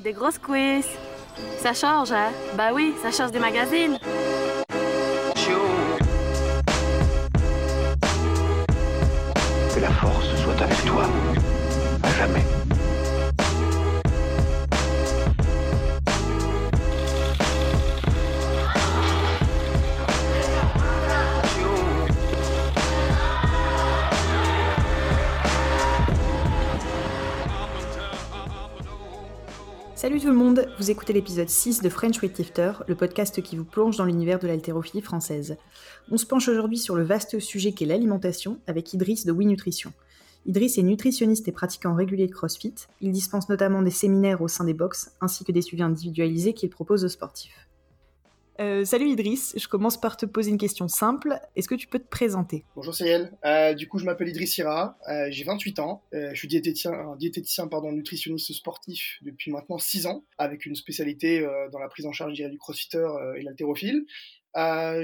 des grosses quiz. Ça change, hein? Bah oui, ça change des magazines. Vous écoutez l'épisode 6 de French Weightlifter, le podcast qui vous plonge dans l'univers de l'haltérophilie française. On se penche aujourd'hui sur le vaste sujet qu'est l'alimentation avec Idriss de Oui Nutrition. Idriss est nutritionniste et pratiquant régulier de CrossFit. Il dispense notamment des séminaires au sein des box ainsi que des suivis individualisés qu'il propose aux sportifs. Euh, salut Idriss, je commence par te poser une question simple. Est-ce que tu peux te présenter? Bonjour Cyril, euh, du coup je m'appelle Idriss Ira, euh, j'ai 28 ans, euh, je suis diététicien, nutritionniste sportif depuis maintenant 6 ans, avec une spécialité dans la prise en charge dirais, du crossfitter et l'haltérophile.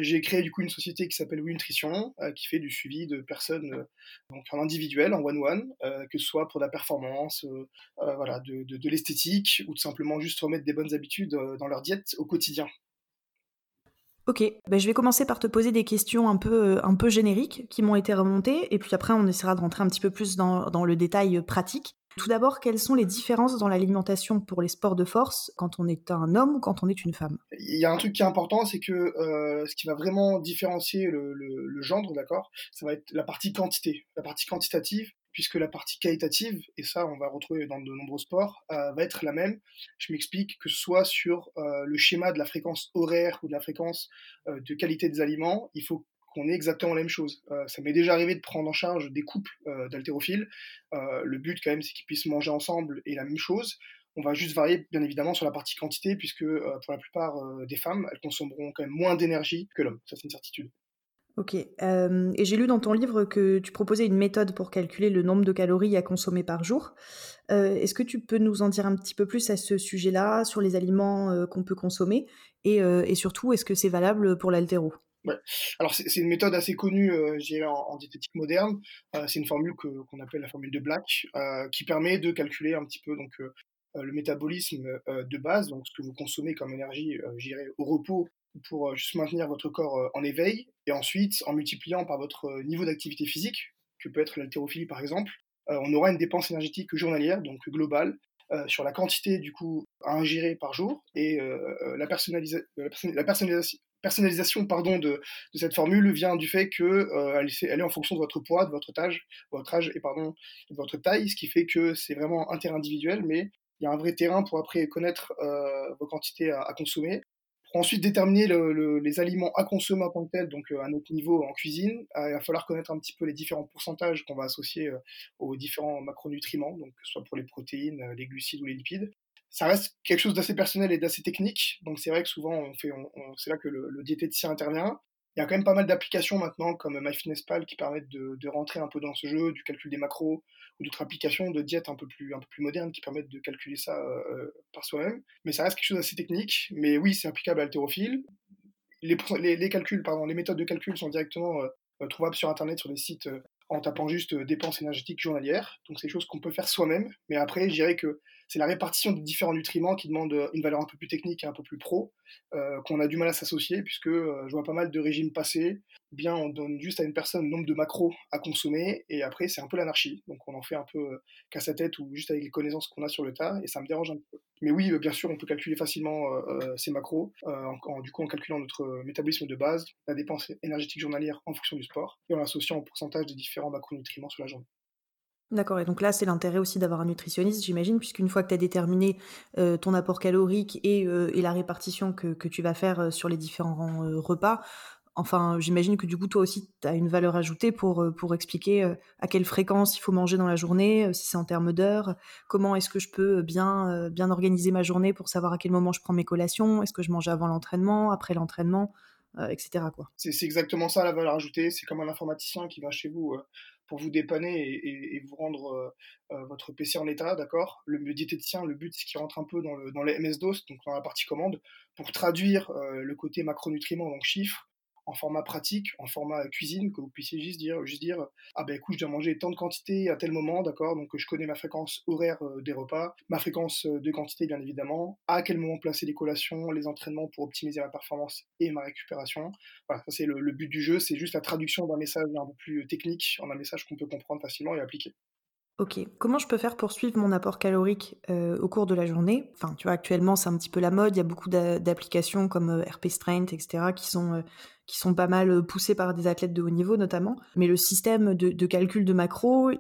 J'ai créé du coup une société qui s'appelle Oui Nutrition, euh, qui fait du suivi de personnes euh, en individuel, en one-one, que ce soit pour la performance, voilà, de, de, l'esthétique, ou tout simplement juste remettre des bonnes habitudes dans leur diète au quotidien. Ok, ben je vais commencer par te poser des questions un peu, un peu génériques qui m'ont été remontées, et puis après on essaiera de rentrer un petit peu plus dans, dans le détail pratique. Tout d'abord, quelles sont les différences dans l'alimentation pour les sports de force quand on est un homme ou quand on est une femme? Il y a un truc qui est important, c'est que euh, ce qui va vraiment différencier le, le, d'accord, ça va être la partie quantité, la partie quantitative, puisque la partie qualitative, et ça on va retrouver dans de nombreux sports, euh, va être la même. Je m'explique que soit sur euh, le schéma de la fréquence horaire ou de la fréquence euh, de qualité des aliments, il faut qu'on ait exactement la même chose. Ça m'est déjà arrivé de prendre en charge des couples d'haltérophiles. Le but quand même c'est qu'ils puissent manger ensemble et la même chose. On va juste varier bien évidemment sur la partie quantité puisque pour la plupart des femmes, elles consommeront quand même moins d'énergie que l'homme. Ça c'est une certitude. Ok. Euh, et j'ai lu dans ton livre que tu proposais une méthode pour calculer le nombre de calories à consommer par jour. Euh, Est-ce que tu peux nous en dire un petit peu plus à ce sujet-là, sur les aliments euh, qu'on peut consommer et, surtout, est-ce que c'est valable pour l'haltéro Ouais. Alors c'est une méthode assez connue, euh, en, en diététique moderne. C'est une formule qu'on appelle la formule de Black, qui permet de calculer un petit peu donc le métabolisme de base, donc ce que vous consommez comme énergie, au repos pour euh, juste maintenir votre corps euh, en éveil, et ensuite en multipliant par votre euh, niveau d'activité physique, que peut être l'haltérophilie par exemple, on aura une dépense énergétique journalière, donc globale, sur la quantité du coup à ingérer par jour et la, personnalisa la, person la personnalisation, pardon, de, cette formule vient du fait que est, en fonction de votre poids, de votre âge, votre âge et pardon, de votre taille, ce qui fait que c'est vraiment interindividuel, mais il y a un vrai terrain pour après connaître vos quantités à, consommer ensuite déterminer le, le, les aliments à consommer en tant que tel, donc euh, à notre niveau en cuisine, euh, il va falloir connaître un petit peu les différents pourcentages qu'on va associer euh, aux différents macronutriments, donc que ce soit pour les protéines, les glucides ou les lipides. Ça reste quelque chose d'assez personnel et d'assez technique, donc c'est vrai que souvent c'est là que le diététicien intervient. Il y a quand même pas mal d'applications maintenant comme MyFitnessPal qui permettent de, rentrer un peu dans ce jeu, du calcul des macros ou d'autres applications de diète un peu plus, un modernes qui permettent de calculer ça euh, par soi-même. Mais ça reste quelque chose d'assez technique. Mais oui, c'est applicable à l'haltérophile. Les, les, les, calculs, pardon, les méthodes de calcul sont directement euh, trouvables sur Internet, sur des sites euh, en tapant juste euh, dépenses énergétiques journalières. Donc c'est des choses qu'on peut faire soi-même. Mais après, je dirais que c'est la répartition des différents nutriments qui demande une valeur un peu plus technique et un peu plus pro, euh, qu'on a du mal à s'associer, puisque euh, je vois pas mal de régimes passés. Bien, on donne juste à une personne le nombre de macros à consommer, et après, c'est un peu l'anarchie. Donc on en fait un peu euh, qu'à sa tête ou juste avec les connaissances qu'on a sur le tas, et ça me dérange un peu. Mais oui, euh, bien sûr, on peut calculer facilement euh, ces macros, en, du coup en calculant notre métabolisme de base, la dépense énergétique journalière en fonction du sport, et en l'associant au pourcentage des différents macronutriments sur la journée. D'accord, et donc là, c'est l'intérêt aussi d'avoir un nutritionniste, j'imagine, puisqu'une fois que tu as déterminé euh, ton apport calorique et, euh, et la répartition que, que, tu vas faire sur les différents euh, repas, enfin, j'imagine que du coup, toi aussi, tu as une valeur ajoutée pour, pour expliquer à quelle fréquence il faut manger dans la journée, si c'est en termes d'heures, comment est-ce que je peux bien, organiser ma journée pour savoir à quel moment je prends mes collations, est-ce que je mange avant l'entraînement, après l'entraînement, etc. C'est exactement ça la valeur ajoutée, c'est comme un informaticien qui va chez vous pour vous dépanner et, vous rendre euh, votre PC en état, d'accord? Le diététicien, le but, c'est qu'il rentre un peu dans le, dans les MS-DOS, donc dans la partie commande, pour traduire euh, le côté macronutriments, donc chiffres, en format pratique, en format cuisine, que vous puissiez juste dire, juste dire ah ben écoute, je dois manger tant de quantité à tel moment, d'accord, donc je connais ma fréquence horaire euh, des repas, ma fréquence euh, de quantité bien évidemment, à quel moment placer les collations, les entraînements pour optimiser ma performance et ma récupération? Voilà, ça c'est le, le but du jeu, c'est juste la traduction d'un message un peu plus technique en un message qu'on peut comprendre facilement et appliquer. Ok, comment je peux faire pour suivre mon apport calorique euh, au cours de la journée? Enfin, tu vois, actuellement, c'est un petit peu la mode. Il y a beaucoup d'applications comme euh, RP Strength, etc., qui sont, euh, qui sont pas mal poussées par des athlètes de haut niveau, notamment. Mais le système de, calcul de macro,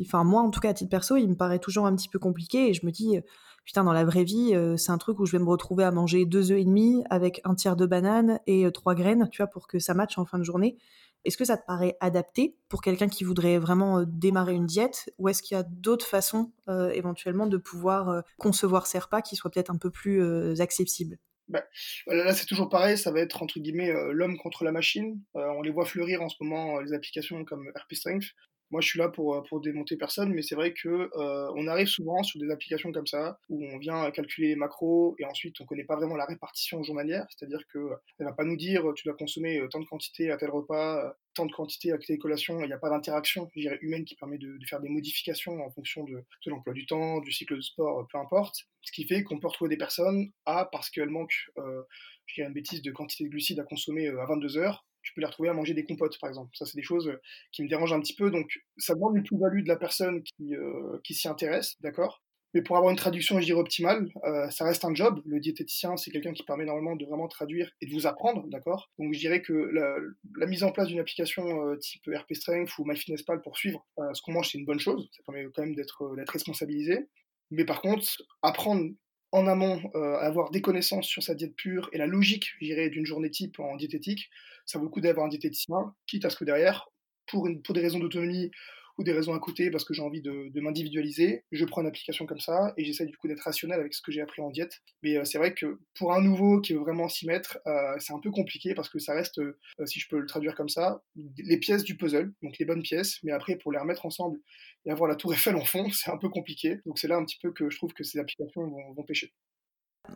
enfin, moi, en tout cas, à titre perso, il me paraît toujours un petit peu compliqué. Et je me dis, putain, dans la vraie vie, c'est un truc où je vais me retrouver à manger deux œufs et demi avec un tiers de banane et trois graines, tu vois, pour que ça matche en fin de journée. Est-ce que ça te paraît adapté pour quelqu'un qui voudrait vraiment euh, démarrer une diète ou est-ce qu'il y a d'autres façons euh, éventuellement de pouvoir euh, concevoir ces repas qui soient peut-être un peu plus accessibles? Bah, là, c'est toujours pareil, ça va être entre guillemets l'homme contre la machine. on les voit fleurir en ce moment, les applications comme RP Strength, moi, je suis là pour, euh, pour démonter personne, mais c'est vrai que euh, arrive souvent sur des applications comme ça où on vient calculer les macros et ensuite on connaît pas vraiment la répartition journalière, c'est-à-dire que elle va pas nous dire tu dois consommer euh, tant de quantité à tel repas, tant de quantité à telle collation, il n'y a pas d'interaction humaine qui permet de, faire des modifications en fonction de, de l'emploi du temps, du cycle de sport, peu importe. Ce qui fait qu'on peut retrouver des personnes à parce qu'elles manquent, euh, je dirais une bêtise, de quantité de glucides à consommer à 22 heures, tu peux les retrouver à manger des compotes, par exemple. Ça, c'est des choses euh, qui me dérangent un petit peu. Donc, ça demande une plus-value de la personne qui, euh, qui s'y intéresse, d'accord? Mais pour avoir une traduction, je dirais, optimale, euh, ça reste un job. Le diététicien, c'est quelqu'un qui permet normalement de vraiment traduire et de vous apprendre, d'accord? Donc je dirais que la, mise en place d'une application type RP Strength ou MyFitnessPal pour suivre ce qu'on mange, c'est une bonne chose. Ça permet quand même d'être responsabilisé. Mais par contre, apprendre en amont, euh, avoir des connaissances sur sa diète pure et la logique, je dirais, d'une journée type en diététique, ça vaut le coup d'avoir un diététicien, quitte à ce que derrière, pour des raisons d'autonomie ou des raisons à côté parce que j'ai envie de, m'individualiser, je prends une application comme ça et j'essaie du coup d'être rationnel avec ce que j'ai appris en diète. Mais euh, c'est vrai que pour un nouveau qui veut vraiment s'y mettre, euh, c'est un peu compliqué parce que ça reste, euh, si je peux le traduire comme ça, les pièces du puzzle, donc les bonnes pièces, mais après pour les remettre ensemble et avoir la tour Eiffel en fond, c'est un peu compliqué. Donc c'est là un petit peu que je trouve que ces applications vont, pêcher.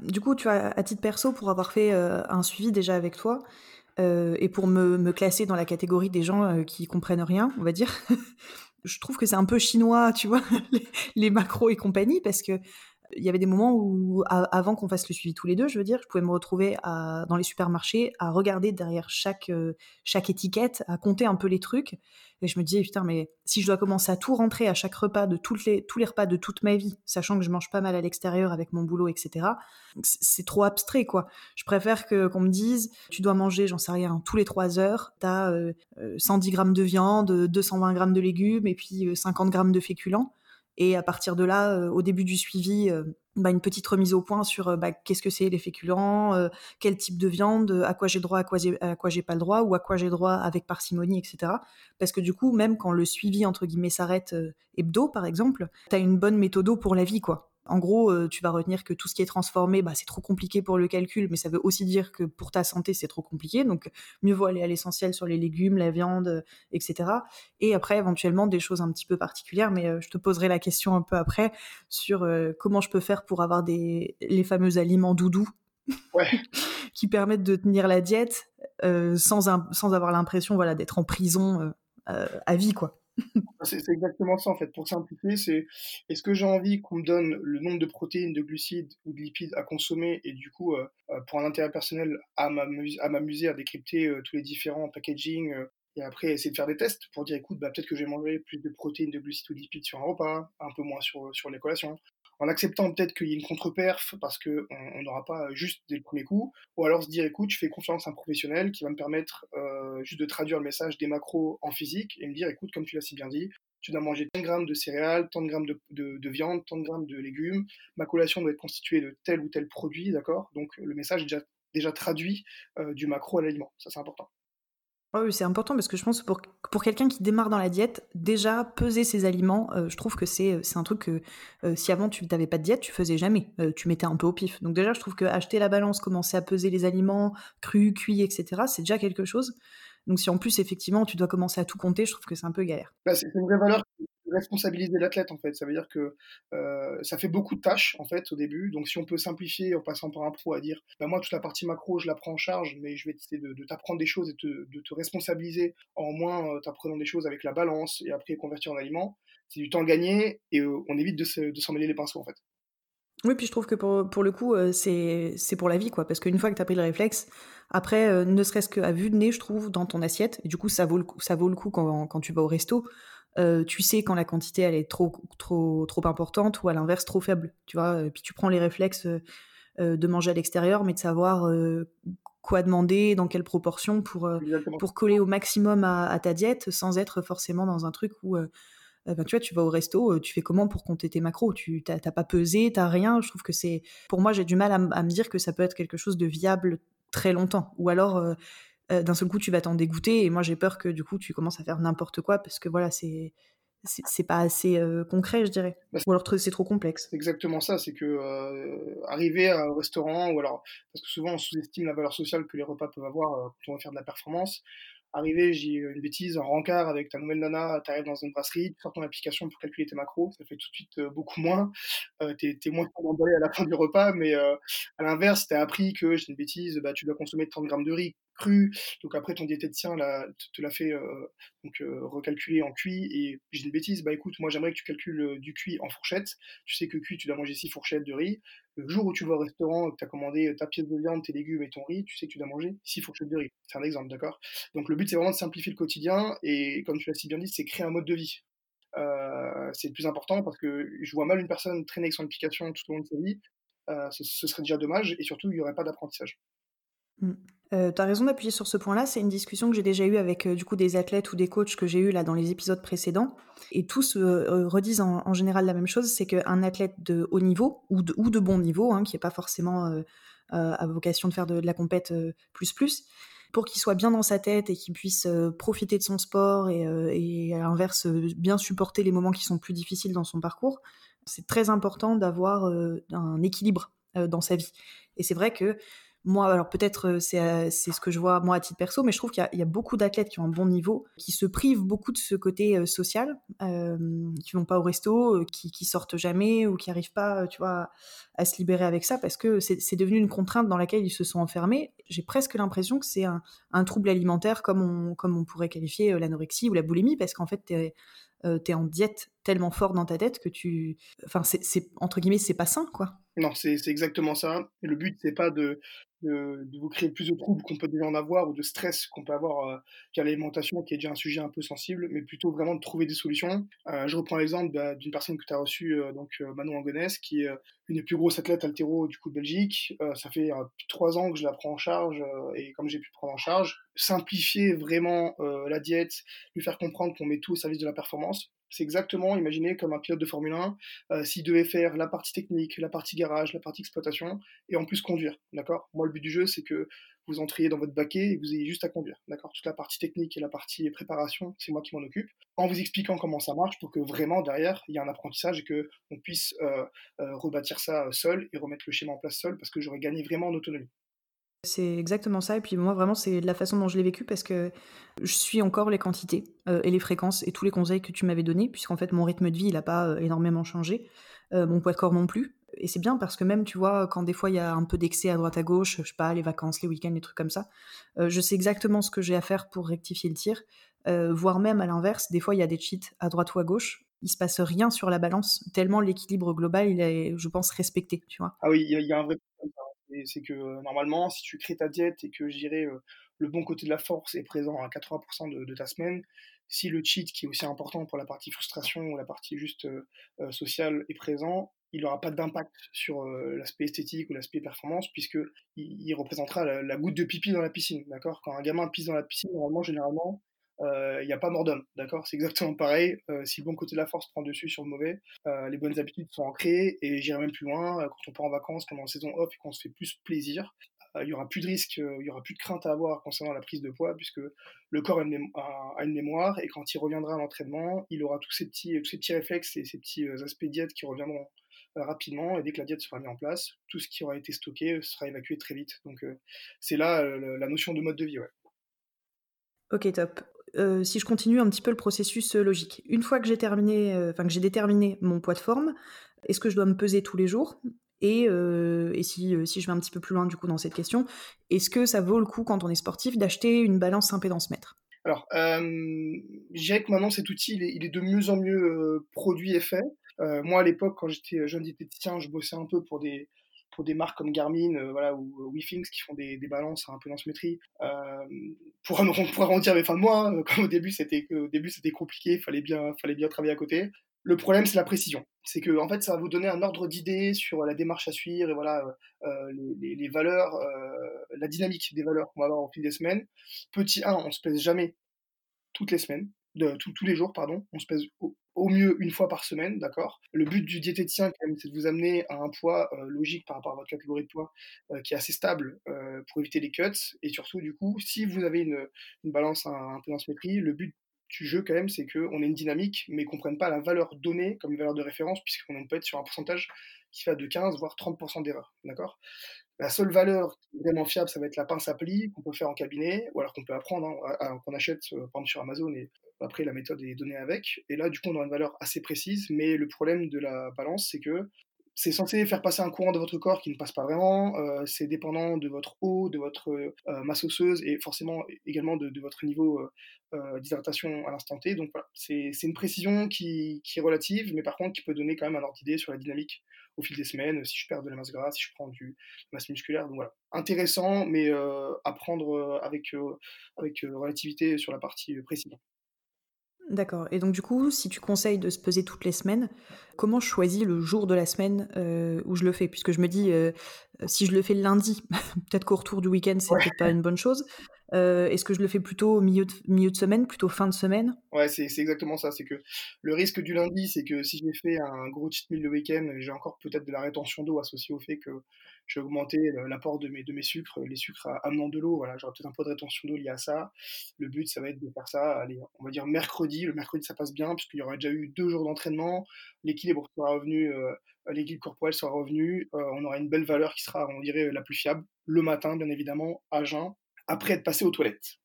Du coup, tu as, à titre perso, pour avoir fait un suivi déjà avec toi, et pour me, me, classer dans la catégorie des gens qui comprennent rien, on va dire, je trouve que c'est un peu chinois, tu vois, les, macros et compagnie, parce que il y avait des moments où, avant qu'on fasse le suivi tous les deux, je veux dire, je pouvais me retrouver dans les supermarchés à regarder derrière chaque, euh, chaque étiquette, à compter un peu les trucs. Et je me disais, putain, mais si je dois commencer à tout rentrer à chaque repas, de toutes les, tous les repas de toute ma vie, sachant que je mange pas mal à l'extérieur avec mon boulot, etc., c'est trop abstrait, quoi. Je préfère que, qu'on me dise, tu dois manger, j'en sais rien, tous les trois heures, t'as euh, 110 euh, grammes de viande, 220 grammes de légumes et puis 50 euh, grammes de féculents et à partir de là, au début du suivi, bah, une petite remise au point sur bah, qu'est-ce que c'est les féculents, quel type de viande, à quoi j'ai droit, à quoi j'ai, pas le droit, ou à quoi j'ai droit avec parcimonie, etc. Parce que du coup, même quand le suivi entre guillemets s'arrête hebdo, par exemple, tu as une bonne méthode pour la vie, quoi. En gros, euh, tu vas retenir que tout ce qui est transformé, bah, c'est trop compliqué pour le calcul, mais ça veut aussi dire que pour ta santé, c'est trop compliqué. Donc, mieux vaut aller à l'essentiel sur les légumes, la viande, euh, etc. Et après, éventuellement, des choses un petit peu particulières, mais euh, je te poserai la question un peu après sur comment je peux faire pour avoir des, les fameux aliments doudous qui permettent de tenir la diète sans, sans avoir l'impression voilà, d'être en prison à vie, quoi. C'est exactement ça en fait. Pour simplifier, c'est est-ce que j'ai envie qu'on me donne le nombre de protéines, de glucides ou de lipides à consommer et du coup, euh, euh, pour un intérêt personnel, à m'amuser à décrypter euh, tous les différents packaging et après essayer de faire des tests pour dire écoute, bah, peut-être que je vais manger plus de protéines, de glucides ou de lipides sur un repas, un peu moins sur, sur les collations en acceptant peut-être qu'il y ait une contre-perf parce qu'on n'aura pas juste dès le premier coup, ou alors se dire écoute, je fais confiance à un professionnel qui va me permettre euh, juste de traduire le message des macros en physique et me dire écoute, comme tu l'as si bien dit, tu dois manger tant de grammes de céréales, tant de grammes de, viande, tant de grammes de légumes, ma collation doit être constituée de tel ou tel produit, d'accord? Donc le message est déjà, déjà traduit euh, du macro à l'aliment, ça c'est important. Oui, c'est important parce que je pense que pour, pour quelqu'un qui démarre dans la diète, déjà peser ses aliments, euh, je trouve que c'est, c'est un truc que euh, si avant tu n'avais pas de diète, tu faisais jamais. Euh, tu mettais un peu au pif. Donc déjà, je trouve que acheter la balance, commencer à peser les aliments crus, cuits, etc., c'est déjà quelque chose. Donc si en plus, effectivement, tu dois commencer à tout compter, je trouve que c'est un peu galère. Bah, c'est une vraie valeur responsabiliser l'athlète en fait. Ça veut dire que ça fait beaucoup de tâches en fait au début. Donc si on peut simplifier en passant par un pro à dire, bah, moi toute la partie macro je la prends en charge, mais je vais essayer de, t'apprendre des choses et de te responsabiliser en moins t'apprenant des choses avec la balance et après convertir en aliment. C'est du temps gagné et on évite de s'en mêler les pinceaux en fait. Oui, puis je trouve que pour, pour le coup, c'est pour la vie, quoi. Parce qu'une fois que tu as pris le réflexe, après, ne serait-ce qu'à vue de nez, je trouve, dans ton assiette, et du coup, ça vaut le coup, ça vaut le coup quand, quand tu vas au resto, euh, tu sais quand la quantité elle est trop trop trop importante ou à l'inverse trop faible tu vois puis tu prends les réflexes euh, de manger à l'extérieur mais de savoir euh, quoi demander dans quelle proportion pour pour coller au maximum à, ta diète sans être forcément dans un truc où ben, tu vois, tu vas au resto, tu fais comment pour compter tes macros? Tu t'as pas pesé, t'as rien? Je trouve que c'est, pour moi, j'ai du mal à, à, me dire que ça peut être quelque chose de viable très longtemps. Ou alors, euh, d'un seul coup tu vas t'en dégoûter et moi j'ai peur que du coup tu commences à faire n'importe quoi parce que voilà c'est c'est pas assez euh, concret, je dirais. Bah, ou alors c'est trop complexe. C'est exactement ça, c'est que euh, arriver à un restaurant, ou alors, parce que souvent on sous-estime la valeur sociale que les repas peuvent avoir quand on va faire de la performance. Arriver, j'ai une bêtise, un rencard avec ta nouvelle nana, t'arrives dans une brasserie, tu sors ton application pour calculer tes macros, ça fait tout de suite beaucoup moins. t'es es moins emballé à la fin du repas, mais à l'inverse, t'as appris que, j'ai une bêtise, bah, tu dois consommer 30 grammes de riz cru. Donc après, ton diététicien là, te l'a fait euh, donc, euh, recalculer en cuit. Et j'ai une bêtise, bah écoute, moi j'aimerais que tu calcules euh, du cuit en fourchette. Tu sais que cuit, tu dois manger 6 fourchettes de riz. Le jour où tu vas au restaurant que tu as commandé ta pièce de viande, tes légumes et ton riz, tu sais que tu dois manger 6 fourchettes de riz. C'est un exemple, d'accord? Donc le but, c'est vraiment de simplifier le quotidien. Et comme tu l'as si bien dit, c'est créer un mode de vie. c'est le plus important parce que je vois mal une personne traîner avec son application tout au long de sa vie. ce, serait déjà dommage et surtout il n'y aurait pas d'apprentissage. Mmh. Euh, tu as raison d'appuyer sur ce point-là. C'est une discussion que j'ai déjà eue avec euh, du coup des athlètes ou des coachs que j'ai eu là dans les épisodes précédents. Et tous euh, redisent en, général la même chose, c'est qu'un athlète de haut niveau ou de, ou de bon niveau, hein, qui n'est pas forcément à vocation de faire de, la compète plus plus, pour qu'il soit bien dans sa tête et qu'il puisse profiter de son sport et, et, à l'inverse bien supporter les moments qui sont plus difficiles dans son parcours, c'est très important d'avoir un équilibre dans sa vie. Et c'est vrai que moi, alors peut-être c'est ce que je vois moi à titre perso, mais je trouve qu'il y, a beaucoup d'athlètes qui ont un bon niveau, qui se privent beaucoup de ce côté social, euh, qui vont pas au resto, qui, qui sortent jamais ou qui arrivent pas, tu vois, à se libérer avec ça parce que c'est devenu une contrainte dans laquelle ils se sont enfermés. J'ai presque l'impression que c'est un, un, trouble alimentaire comme on, comme on pourrait qualifier l'anorexie ou la boulimie parce qu'en fait, tu es, en diète tellement fort dans ta tête que tu. Enfin, c'est entre guillemets, c'est pas sain, quoi. Non, c'est exactement ça. Le but, c'est pas de, de, vous créer plus de troubles qu'on peut déjà en avoir ou de stress qu'on peut avoir euh, qu'à l'alimentation, qui est déjà un sujet un peu sensible, mais plutôt vraiment de trouver des solutions. Euh, je reprends l'exemple bah, d'une personne que tu as reçue, euh, donc Manon Angonès, qui est une des plus grosses athlètes altéro du coup de Belgique. ça fait trois ans que je la prends en charge et comme j'ai pu prendre en charge, simplifier vraiment la diète, lui faire comprendre qu'on met tout au service de la performance. C'est exactement, imaginez, comme un pilote de Formule 1, s'il devait faire la partie technique, la partie garage, la partie exploitation, et en plus conduire, d'accord? Moi, le but du jeu, c'est que vous entriez dans votre baquet et vous ayez juste à conduire, d'accord? Toute la partie technique et la partie préparation, c'est moi qui m'en occupe, en vous expliquant comment ça marche pour que vraiment, derrière, il y ait un apprentissage et qu'on puisse euh, euh, rebâtir ça seul et remettre le schéma en place seul, parce que j'aurais gagné vraiment en autonomie. C'est exactement ça. Et puis moi, vraiment, c'est la façon dont je l'ai vécu parce que je suis encore les quantités euh, et les fréquences et tous les conseils que tu m'avais donnés, puisqu'en fait, mon rythme de vie, il n'a pas euh, énormément changé. Euh, mon poids de corps non plus. Et c'est bien parce que même, tu vois, quand des fois il y a un peu d'excès à droite à gauche, je sais pas, les vacances, les week-ends, les trucs comme ça, je sais exactement ce que j'ai à faire pour rectifier le tir. voire même à l'inverse, des fois il y a des cheats à droite ou à gauche. Il se passe rien sur la balance, tellement l'équilibre global, il est, je pense, respecté, tu vois. Ah oui, il y, a un vrai c'est que normalement, si tu crées ta diète et que dirais le bon côté de la force est présent à 80% de, ta semaine, si le cheat, qui est aussi important pour la partie frustration ou la partie juste sociale, est présent, il n'aura pas d'impact sur l'aspect esthétique ou l'aspect performance, puisque il, représentera la, goutte de pipi dans la piscine. D'accord? Quand un gamin pisse dans la piscine, normalement, généralement, il n'y a pas mort d'homme, d'accord? C'est exactement pareil. si le bon côté de la force prend dessus sur le mauvais, les bonnes habitudes sont ancrées, et j'irai même plus loin, quand on part en vacances pendant la saison off et qu'on se fait plus plaisir, il n'y aura plus de risque, il n'y aura plus de crainte à avoir concernant la prise de poids, puisque le corps a une, mémoire, et quand il reviendra à l'entraînement, il aura tous ces petits, tous ces petits réflexes et ces petits aspects diète qui reviendront rapidement, et dès que la diète sera mise en place, tout ce qui aura été stocké sera évacué très vite. Donc c'est là la notion de mode de vie. Ouais. Ok, top si je continue un petit peu le processus logique, une fois que j'ai terminé, enfin que j'ai déterminé mon poids de forme, est-ce que je dois me peser tous les jours? Et, si, je vais un petit peu plus loin du coup dans cette question, est-ce que ça vaut le coup quand on est sportif d'acheter une balance impédance mètre? Alors, je dirais que maintenant cet outil il est, de mieux en mieux produit et fait. moi à l'époque quand j'étais jeune diététicien, je bossais un peu pour des pour des marques comme Garmin euh, voilà, ou euh, WeThings qui font des, des balances un peu dans ce Euh, pour, pour arrondir mes fins de mois, hein, comme au début c'était compliqué, fallait bien fallait bien travailler à côté. Le problème c'est la précision, c'est que en fait ça va vous donner un ordre d'idée sur la démarche à suivre et voilà euh, les, les, valeurs, euh, la dynamique des valeurs qu'on va avoir au fil des semaines. Petit 1, on se pèse jamais toutes les semaines, de, tous les jours pardon, on se pèse au mieux une fois par semaine, d'accord? Le but du diététicien, c'est de vous amener à un poids euh, logique par rapport à votre catégorie de poids euh, qui est assez stable euh, pour éviter les cuts. Et surtout, du coup, si vous avez une, une balance à impédance métrie, le but du jeu, quand même, c'est qu'on ait une dynamique, mais qu'on ne prenne pas la valeur donnée comme une valeur de référence, puisqu'on peut être sur un pourcentage qui va de 15 voire 30% d'erreur, d'accord? La seule valeur vraiment fiable, ça va être la pince à pli qu'on peut faire en cabinet, ou alors qu'on peut apprendre, hein, qu'on achète par exemple sur Amazon et après, la méthode est donnée avec. Et là, du coup, on aura une valeur assez précise. Mais le problème de la balance, c'est que c'est censé faire passer un courant de votre corps qui ne passe pas vraiment. Euh, c'est dépendant de votre eau, de votre euh, masse osseuse et forcément également de, votre niveau euh, d'hydratation à l'instant T. Donc voilà, c'est une précision qui, qui, est relative, mais par contre qui peut donner quand même un ordre d'idée sur la dynamique au fil des semaines, si je perds de la masse grasse, si je prends du masse musculaire. Donc voilà, intéressant, mais à prendre avec, avec relativité sur la partie précision. D'accord. Et donc du coup, si tu conseilles de se peser toutes les semaines, comment je choisis le jour de la semaine euh, où je le fais? Puisque je me dis, euh, si je le fais le lundi, peut-être qu'au retour du week-end, c'est peut-être pas une bonne chose. Euh, est-ce que je le fais plutôt au milieu de, milieu de semaine, plutôt fin de semaine? Ouais, c'est exactement ça. C'est que le risque du lundi, c'est que si j'ai fait un gros cheat meal le week-end, j'ai encore peut-être de la rétention d'eau associée au fait que j'ai augmenté l'apport de mes, sucres, les sucres amenant de l'eau. Voilà, j'aurai peut-être un peu de rétention d'eau lié à ça. Le but, ça va être de faire ça, on va dire mercredi. Le mercredi, ça passe bien, puisqu'il y aura déjà eu deux jours d'entraînement. L'équilibre sera revenu. Euh, l'équilibre corporel sera revenu, euh, on aura une belle valeur qui sera, on dirait, la plus fiable, le matin, bien évidemment, à jeun, après être passé aux toilettes.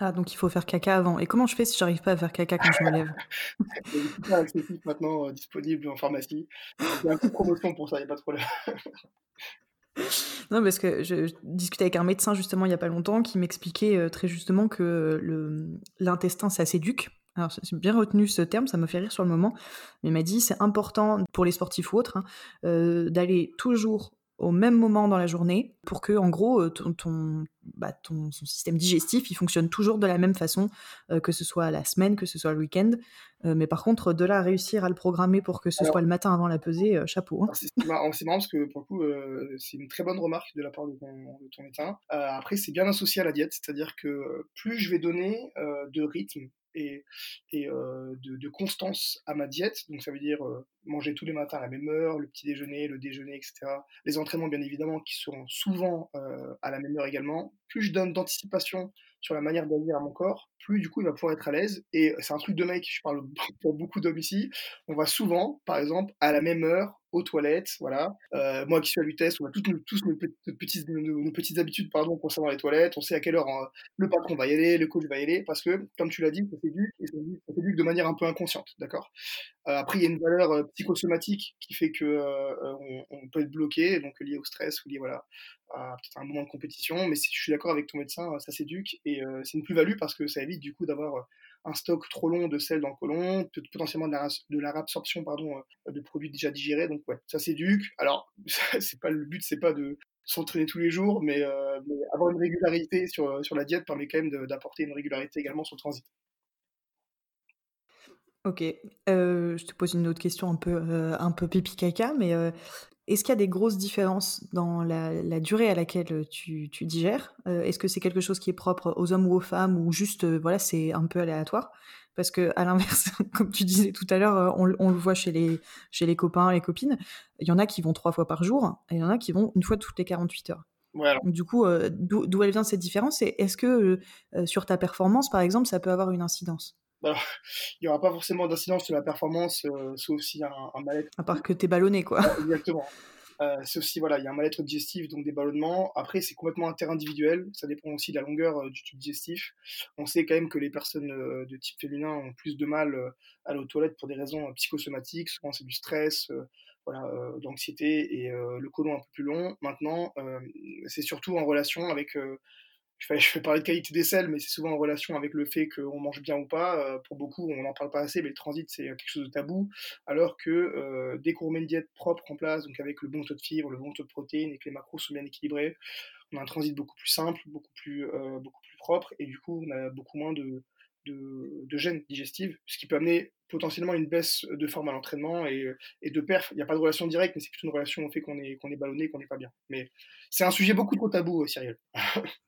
Ah, donc il faut faire caca avant. Et comment je fais si j'arrive pas à faire caca quand je me lève? C'est accessible maintenant, euh, disponible en pharmacie. Il y a un coup de promotion pour ça, il n'y a pas de problème. non, parce que je, discutais avec un médecin justement il n'y a pas longtemps qui m'expliquait euh, très justement que l'intestin, ça s'éduque. Alors, j'ai bien retenu ce terme, ça me fait rire sur le moment, mais il m'a dit c'est important pour les sportifs ou autres hein, euh, d'aller toujours au même moment dans la journée pour que, en gros, euh, ton, ton, bah, ton système digestif il fonctionne toujours de la même façon, euh, que ce soit la semaine, que ce soit le week-end. Euh, mais par contre, de là à réussir à le programmer pour que ce soit le matin avant la pesée, chapeau. Hein. C'est marrant, parce que pour le coup, c'est une très bonne remarque de la part de ton, de ton médecin. après, c'est bien associé à la diète, c'est-à-dire que plus je vais donner de rythme et, euh, de, constance à ma diète. Donc ça veut dire euh, manger tous les matins à la même heure, le petit déjeuner, le déjeuner, etc. Les entraînements, bien évidemment, qui seront souvent euh, à la même heure également. Plus je donne d'anticipation sur la manière d'agir à mon corps, plus du coup il va pouvoir être à l'aise. Et c'est un truc de mec, je parle pour beaucoup d'hommes ici, on va souvent, par exemple, à la même heure aux toilettes, voilà. Euh, moi qui suis à l'UTES, on a toutes tous nos, petites, habitudes pardon, concernant les toilettes, on sait à quelle heure hein, le patron va y aller, le coach va y aller, parce que, comme tu l'as dit, ça s'éduque, et ça s'éduque de manière un peu inconsciente, d'accord? Euh, Après, il y a une valeur psychosomatique qui fait que on, peut être bloqué, donc lié au stress ou lié voilà, à peut-être un moment de compétition, mais je suis d'accord avec ton médecin, ça s'éduque, et c'est une plus-value parce que ça évite du coup d'avoir stock trop long de sel dans le côlon, potentiellement de la, réabsorption euh, de produits déjà digérés. Donc ouais, ça s'éduque. Alors, c'est pas le but, c'est pas de s'entraîner tous les jours, mais, euh, avoir une régularité sur, euh, sur la diète permet quand même d'apporter une régularité également sur le transit. Ok, je te pose une autre question un peu, un peu pipi mais est-ce qu'il y a des grosses différences dans la, durée à laquelle euh, tu, digères? Euh, Est-ce que c'est quelque chose qui est propre aux hommes ou aux femmes ou juste euh, voilà c'est un peu aléatoire? Parce que à l'inverse, comme tu disais tout à l'heure, on, le voit chez les, chez les copains, les copines. Il y en a qui vont trois fois par jour et il y en a qui vont une fois toutes les 48 heures. du coup, d'où elle vient cette différence Et est-ce que sur ta performance, par exemple, ça peut avoir une incidence? il n'y aura pas forcément d'incidence sur la performance, sauf si un, un mal-être. À part que tu es ballonné, quoi. exactement. Euh, c'est aussi, voilà, il y a un mal-être digestif, donc des ballonnements. Après, c'est complètement interindividuel. Ça dépend aussi de la longueur euh, du tube digestif. On sait quand même que les personnes euh, de type féminin ont plus de mal à aller aux toilettes pour des raisons psychosomatiques. Souvent, c'est du stress, voilà, d'anxiété et le côlon un peu plus long. Maintenant, c'est surtout en relation avec je vais, je parler de qualité des selles, mais c'est souvent en relation avec le fait qu'on mange bien ou pas. Euh, pour beaucoup, on n'en parle pas assez, mais le transit, c'est quelque chose de tabou. Alors que euh, dès qu'on met une diète propre en place, donc avec le bon taux de fibres, le bon taux de protéines et que les macros sont bien équilibrés, on a un transit beaucoup plus simple, beaucoup plus, euh, beaucoup plus propre, et du coup, on a beaucoup moins de, de, de gènes digestives, ce qui peut amener potentiellement une baisse de forme à l'entraînement et, et, de perf. Il n'y a pas de relation directe, mais c'est plutôt une relation au fait qu'on est, qu'on est ballonné, qu'on n'est pas bien. Mais c'est un sujet beaucoup trop tabou, Cyril.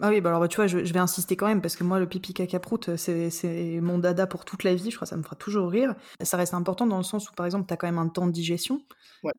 Ah oui, bah alors bah, tu vois, je, vais insister quand même parce que moi, le pipi caca prout, c'est mon dada pour toute la vie. Je crois que ça me fera toujours rire. Ça reste important dans le sens où, par exemple, tu as quand même un temps de digestion.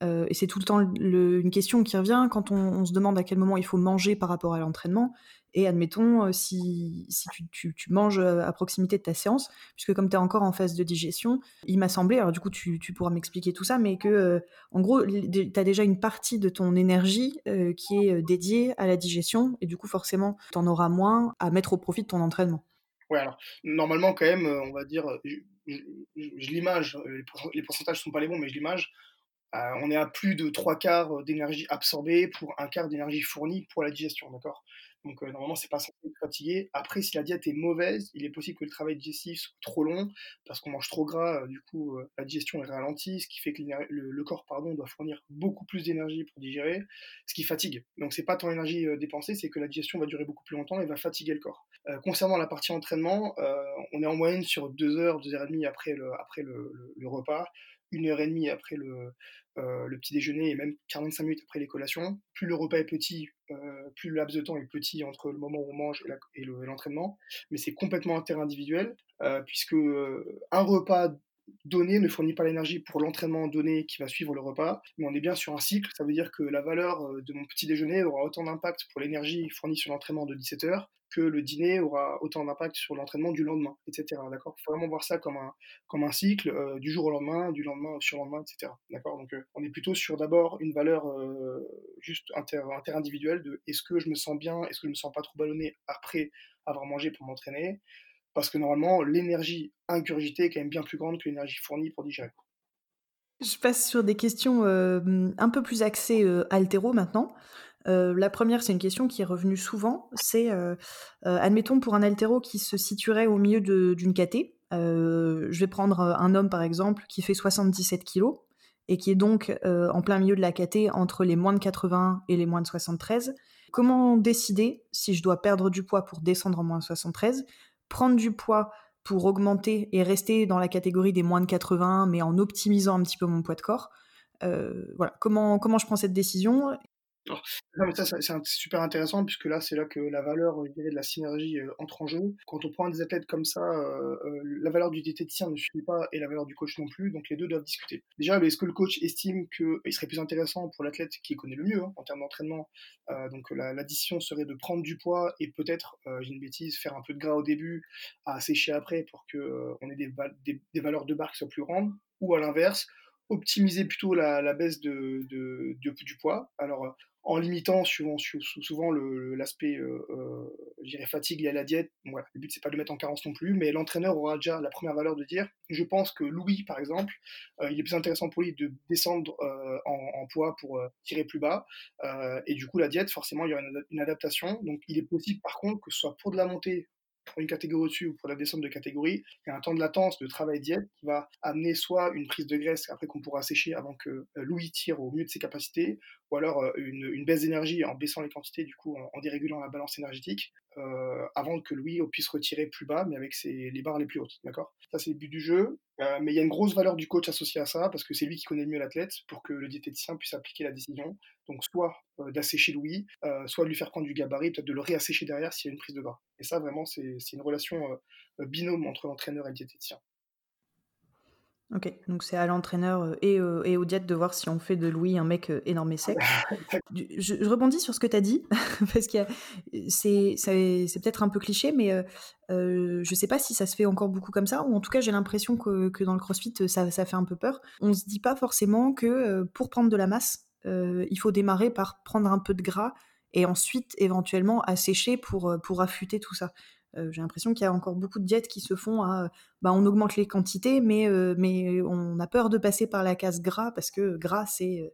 Euh, et c'est tout le temps une question qui revient quand on, se demande à quel moment il faut manger par rapport à l'entraînement. Et admettons, euh, si, si tu, tu, manges euh, à proximité de ta séance, puisque comme tu es encore en phase de digestion, il m'a semblé, alors du coup tu, tu pourras m'expliquer tout ça, mais que euh, en gros, tu as déjà une partie de ton énergie qui est dédiée à la digestion, et du coup forcément, tu en auras moins à mettre au profit de ton entraînement. Ouais, alors normalement quand même, on va dire, je, je, l'image, les pourcentages sont pas les bons, mais je l'image, on est à plus de trois quarts d'énergie absorbée pour un quart d'énergie fournie pour la digestion, d'accord? Donc euh, normalement, c'est pas censé être fatigué. Après, si la diète est mauvaise, il est possible que le travail digestif soit trop long parce qu'on mange trop gras. Euh, du coup, euh, la digestion est ralentie, ce qui fait que le, corps pardon, doit fournir beaucoup plus d'énergie pour digérer, ce qui fatigue. Donc c'est pas tant l'énergie dépensée, c'est que la digestion va durer beaucoup plus longtemps et va fatiguer le corps. concernant la partie entraînement, on est en moyenne sur 2 heures, 2 heures et demie après le repas une heure et demie après le, euh, petit déjeuner et même 45 minutes après les collations. Plus le repas est petit, euh, plus le laps de temps est petit entre le moment où on mange et l'entraînement. Mais c'est complètement interindividuel, euh, puisque un repas donné ne fournit pas l'énergie pour l'entraînement donné qui va suivre le repas, mais on est bien sur un cycle, ça veut dire que la valeur de mon petit déjeuner aura autant d'impact pour l'énergie fournie sur l'entraînement de 17 heures que le dîner aura autant d'impact sur l'entraînement du lendemain, etc. D'accord? Il faut vraiment voir ça comme un, comme un cycle euh, du jour au lendemain, du lendemain au surlendemain, etc. D'accord? Donc euh, on est plutôt sur d'abord une valeur euh, juste inter, inter-individuelle de est-ce que je me sens bien, est-ce que je me sens pas trop ballonné après avoir mangé pour m'entraîner? Parce que normalement, l'énergie ingurgitée est quand même bien plus grande que l'énergie fournie pour digérer. Je passe sur des questions un peu plus axées altéro maintenant. Euh, la première, c'est une question qui est revenue souvent. C'est, euh, euh, admettons, pour un altéro qui se situerait au milieu d'une KT, je vais prendre un homme par exemple qui fait 77 kg et qui est donc en plein milieu de la KT entre les moins de 80 et les moins de 73. Comment décider si je dois perdre du poids pour descendre en moins de 73, prendre du poids pour augmenter et rester dans la catégorie des moins de 80 mais en optimisant un petit peu mon poids de corps voilà, comment, comment je prends cette décision? Non, mais ça, c'est super intéressant puisque là, c'est là que la valeur de la synergie euh, entre en jeu. Quand on prend des athlètes comme ça, euh, euh, la valeur du diététicien ne suffit pas et la valeur du coach non plus, donc les deux doivent discuter. Déjà, est-ce que le coach estime qu'il serait plus intéressant pour l'athlète qui connaît le mieux hein, en termes d'entraînement Donc l'addition serait de prendre du poids et peut-être, j'ai une bêtise, faire un peu de gras au début, à sécher après pour qu'on ait des, des, valeurs de barre qui soient plus grandes, ou à l'inverse, optimiser plutôt la, baisse de, du poids. Alors, en limitant souvent, souvent l'aspect euh, euh fatigue lié à la diète. voilà, le but c'est pas de le mettre en carence non plus, mais l'entraîneur aura déjà la première valeur de dire je pense que Louis par exemple, euh, il est plus intéressant pour lui de descendre euh, en, poids pour tirer plus bas, et du coup la diète forcément il y aura une, une, adaptation. Donc il est possible par contre que ce soit pour de la montée pour une catégorie au-dessus ou pour la descente de catégorie, il y a un temps de latence de travail diète qui va amener soit une prise de graisse après qu'on pourra sécher avant que euh, Louis tire au mieux de ses capacités, ou alors euh, une, baisse d'énergie en baissant les quantités, du coup en, dérégulant la balance énergétique, euh, avant que Louis puisse retirer plus bas, mais avec les barres les plus hautes. D'accord? Ça, c'est le but du jeu. mais il y a une grosse valeur du coach associée à ça, parce que c'est lui qui connaît mieux l'athlète, pour que le diététicien puisse appliquer la décision. Donc, soit d'assécher Louis, soit de lui faire prendre du gabarit, peut-être de le réassécher derrière s'il y a une prise de gras. Et ça, vraiment, c'est une relation binôme entre l'entraîneur et le diététicien. OK, donc c'est à l'entraîneur, et et aux diètes de voir si on fait de Louis un mec, énorme et sec. je je rebondis sur ce que tu as dit parce que c'est peut-être un peu cliché, mais heu heu, je sais pas si ça se fait encore beaucoup comme ça ou en tout cas j'ai l'impression que que dans le crossfit, ça ça fait un peu peur. On se dit pas forcément que, pour prendre de la masse, il faut démarrer par prendre un peu de gras et ensuite éventuellement assécher pour, pour affûter tout ça. Euh, j'ai l'impression qu'il y a encore beaucoup de diètes qui se font à, bah, on augmente les quantités, mais, euh, mais on a peur de passer par la case gras parce que gras, c'est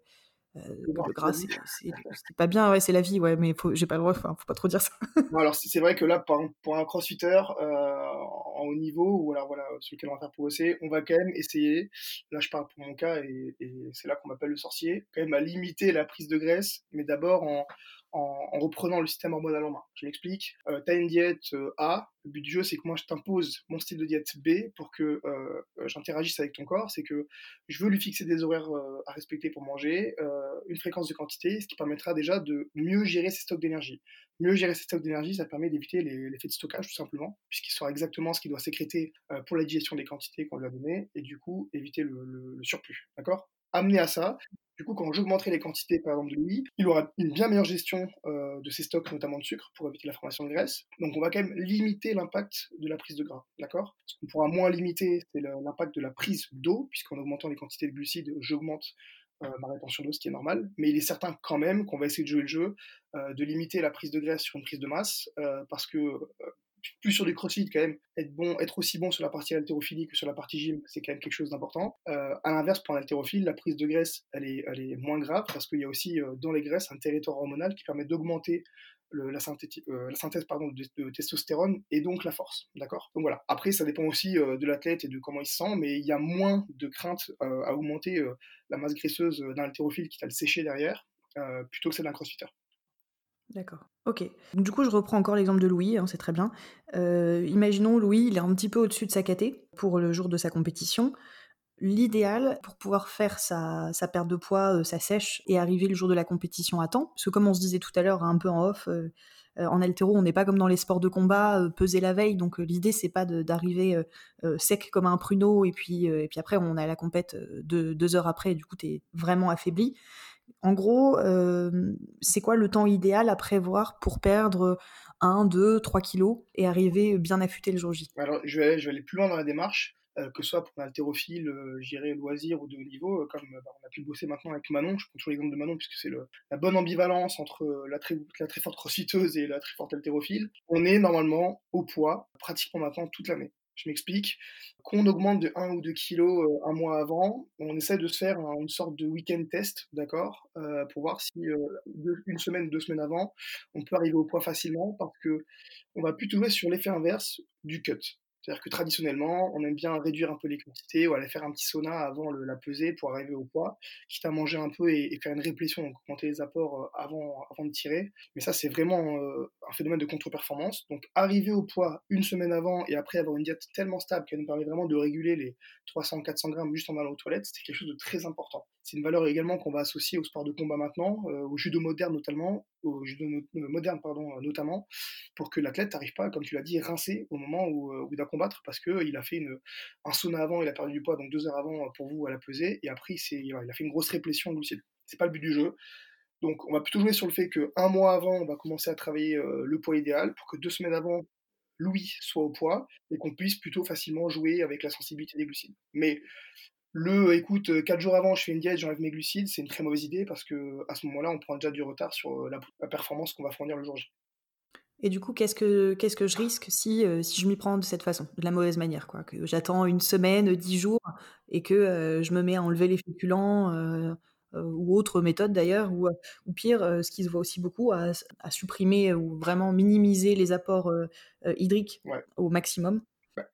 euh, le gras, c'est pas bien, ouais, c'est la vie, ouais, mais j'ai pas le droit, faut pas trop dire ça. alors c'est vrai que là, pour un, pour un crossfitter en haut niveau, ou alors voilà, sur lequel on va faire progresser, on va quand même essayer, là je parle pour mon cas, et, et c'est là qu'on m'appelle le sorcier, quand même à limiter la prise de graisse, mais d'abord en, en, reprenant le système hormonal en main. Je m'explique. Euh, tu as une diète euh, A. Le but du jeu, c'est que moi, je t'impose mon style de diète B pour que euh, j'interagisse avec ton corps. C'est que je veux lui fixer des horaires à respecter pour manger, une fréquence de quantité, ce qui permettra déjà de mieux gérer ses stocks d'énergie. Mieux gérer ses stocks d'énergie, ça permet d'éviter l'effet de stockage, tout simplement, puisqu'il saura exactement ce qu'il doit sécréter pour la digestion des quantités qu'on lui a données, et du coup, éviter le, le surplus. D'accord? Amené à ça, du coup, quand j'augmenterai les quantités, par exemple, de Louis, il aura une bien meilleure gestion euh, de ses stocks, notamment de sucre, pour éviter la formation de graisse. Donc, on va quand même limiter l'impact de la prise de gras, d'accord? Ce qu'on pourra moins limiter, c'est l'impact de la prise d'eau, puisqu'en augmentant les quantités de glucides, j'augmente euh, ma rétention d'eau, ce qui est normal. Mais il est certain quand même qu'on va essayer de jouer le jeu, euh, de limiter la prise de graisse sur une prise de masse, parce que plus sur du crossfit quand même, être bon, être aussi bon sur la partie haltérophilie que sur la partie gym, c'est quand même quelque chose d'important. Euh, à l'inverse, pour un haltérophile, la prise de graisse, elle est, elle est moins grave parce qu'il y a aussi euh, dans les graisses un territoire hormonal qui permet d'augmenter la, euh, la, synthèse pardon, de, testostérone et donc la force. D'accord? Donc voilà. Après, ça dépend aussi de l'athlète et de comment il se sent, mais il y a moins de crainte à augmenter la masse graisseuse d'un haltérophile qui t'a le séché derrière plutôt que celle d'un crossfitter. D'accord. Ok. du coup, je reprends encore l'exemple de Louis, hein, c'est très bien. Euh, imaginons Louis, il est un petit peu au-dessus de sa caté pour le jour de sa compétition. L'idéal pour pouvoir faire sa, perte de poids, euh, sa sèche et arriver le jour de la compétition à temps, parce que comme on se disait tout à l'heure, un peu en off, euh, en altéro, on n'est pas comme dans les sports de combat, peser la veille, donc l'idée c'est pas d'arriver sec comme un pruneau et puis, et puis après on a la compète de, deux heures après, et du coup t'es vraiment affaibli. En gros, c'est quoi le temps idéal à prévoir pour perdre 1, 2, 3 kilos et arriver bien affûté le jour J? Alors, je vais, aller, plus loin dans la démarche, que ce soit pour un haltérophile, j'irai loisir ou de haut niveau, comme bah, on a pu bosser maintenant avec Manon, je prends toujours l'exemple de Manon puisque c'est la bonne ambivalence entre la très, la très forte crossfiteuse et la très forte haltérophile. On est normalement au poids pratiquement maintenant toute l'année. Je m'explique. Qu'on augmente de 1 ou 2 kilos un mois avant, on essaie de se faire une sorte de week-end test, d'accord, pour voir si une semaine, deux semaines avant, on peut arriver au poids facilement, parce que on va plutôt jouer sur l'effet inverse du cut. C'est-à-dire que traditionnellement, on aime bien réduire un peu les quantités ou aller faire un petit sauna avant la pesée pour arriver au poids, quitte à manger un peu et, faire une réplétion, donc augmenter les apports euh, avant, de tirer. Mais ça, c'est vraiment euh, un phénomène de contre-performance. Donc arriver au poids une semaine avant et après avoir une diète tellement stable qu'elle nous permet vraiment de réguler les 300-400 grammes juste en allant aux toilettes, c'est quelque chose de très important. C'est une valeur également qu'on va associer au sport de combat maintenant, euh, au judo moderne notamment, au judo moderne pardon notamment, pour que l'athlète n'arrive pas, comme tu l'as dit, rincé au moment où, où il va combattre parce qu'il a fait une, un sauna avant, il a perdu du poids, donc deux heures avant euh, pour vous à la pesée, et après il a fait une grosse réplétion glucide. C'est pas le but du jeu. Donc on va plutôt jouer sur le fait qu'un mois avant, on va commencer à travailler euh, le poids idéal pour que deux semaines avant, Louis soit au poids et qu'on puisse plutôt facilement jouer avec la sensibilité des glucides. Mais le écoute, euh, quatre jours avant, je fais une diète, j'enlève mes glucides, c'est une très mauvaise idée parce que à ce moment-là, on prend déjà du retard sur la, la performance qu'on va fournir le jour J. Et du coup, qu'est-ce que, qu'est-ce que je risque si, euh, si je m'y prends de cette façon, de la mauvaise manière, quoi Que j'attends une semaine, dix jours, et que euh, je me mets à enlever les féculents, euh, ou autre méthode d'ailleurs, ou, ou pire, ce qui se voit aussi beaucoup, à, à supprimer ou vraiment minimiser les apports hydriques au maximum.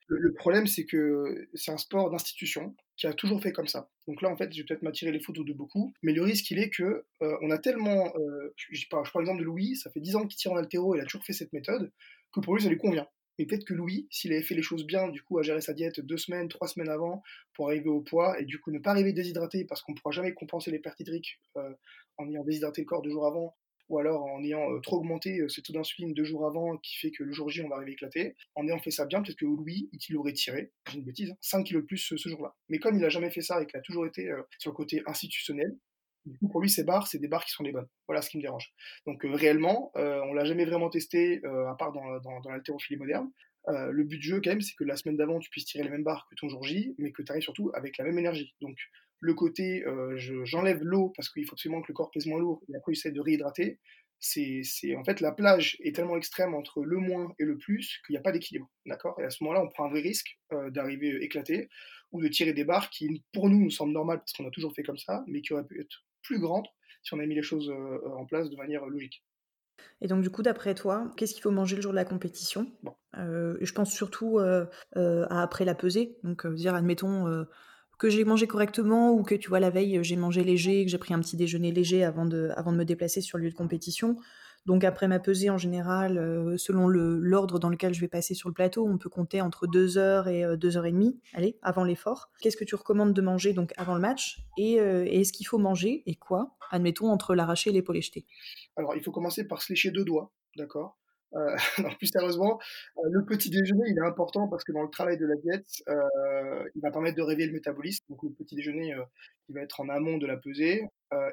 Le, problème, c'est que c'est un sport d'institution qui a toujours fait comme ça. Donc là, en fait, je vais peut-être m'attirer les photos de beaucoup, mais le risque, il est que euh, on a tellement, euh, je, prends, l'exemple de Louis, ça fait 10 ans qu'il tire en altéro, il a toujours fait cette méthode, que pour lui, ça lui convient. Mais peut-être que Louis, s'il avait fait les choses bien, du coup, à gérer sa diète deux semaines, trois semaines avant, pour arriver au poids, et du coup ne pas arriver déshydraté, parce qu'on ne pourra jamais compenser les pertes hydriques euh, en ayant déshydraté le corps deux jours avant, ou alors en ayant trop augmenté ce taux d'insuline deux jours avant qui fait que le jour J, on va arriver éclaté. En ayant fait ça bien, peut-être que lui, il aurait tiré, j'ai une bêtise, 5 hein, kilos de plus ce, jour-là. Mais comme il n'a jamais fait ça et qu'il a toujours été sur le côté institutionnel, du coup, pour lui, ces barres, c'est des barres qui sont les bonnes. Voilà ce qui me dérange. Donc, réellement, on l'a jamais vraiment testé, à part dans, dans, dans l'haltérophilie moderne. le but du jeu, quand même, c'est que la semaine d'avant, tu puisses tirer les mêmes barres que ton jour J, mais que tu arrives surtout avec la même énergie. Donc, le côté j'enlève l'eau parce qu'il faut absolument que le corps pèse moins lourd et après j'essaie de réhydrater, c'est, en fait la plage est tellement extrême entre le moins et le plus qu'il n'y a pas d'équilibre, d'accord? Et à ce moment-là, on prend un vrai risque euh, d'arriver éclaté ou de tirer des barres qui pour nous nous semblent normales parce qu'on a toujours fait comme ça, mais qui auraient pu être plus grandes si on avait mis les choses en place de manière logique. Et donc, du coup, d'après toi, qu'est-ce qu'il faut manger le jour de la compétition? Je pense surtout à après la pesée. Donc, dire, admettons, que j'ai mangé correctement ou que tu vois la veille j'ai mangé léger, que j'ai pris un petit déjeuner léger avant de, avant de me déplacer sur le lieu de compétition. Donc après ma pesée en général, euh, selon l'ordre dans lequel je vais passer sur le plateau, on peut compter entre 2 heures et 2 euh, heures et demie, allez, avant l'effort. Qu'est-ce que tu recommandes de manger donc avant le match? Et, euh, est-ce qu'il faut manger et quoi? Admettons entre l'arraché et l'épaule jetée. Alors il faut commencer par se lécher deux doigts, d'accord? Euh, plus sérieusement, euh, le petit déjeuner, il est important parce que dans le travail de la diète, euh, il va permettre de réveiller le métabolisme. Donc le petit déjeuner qui va être en amont de la pesée,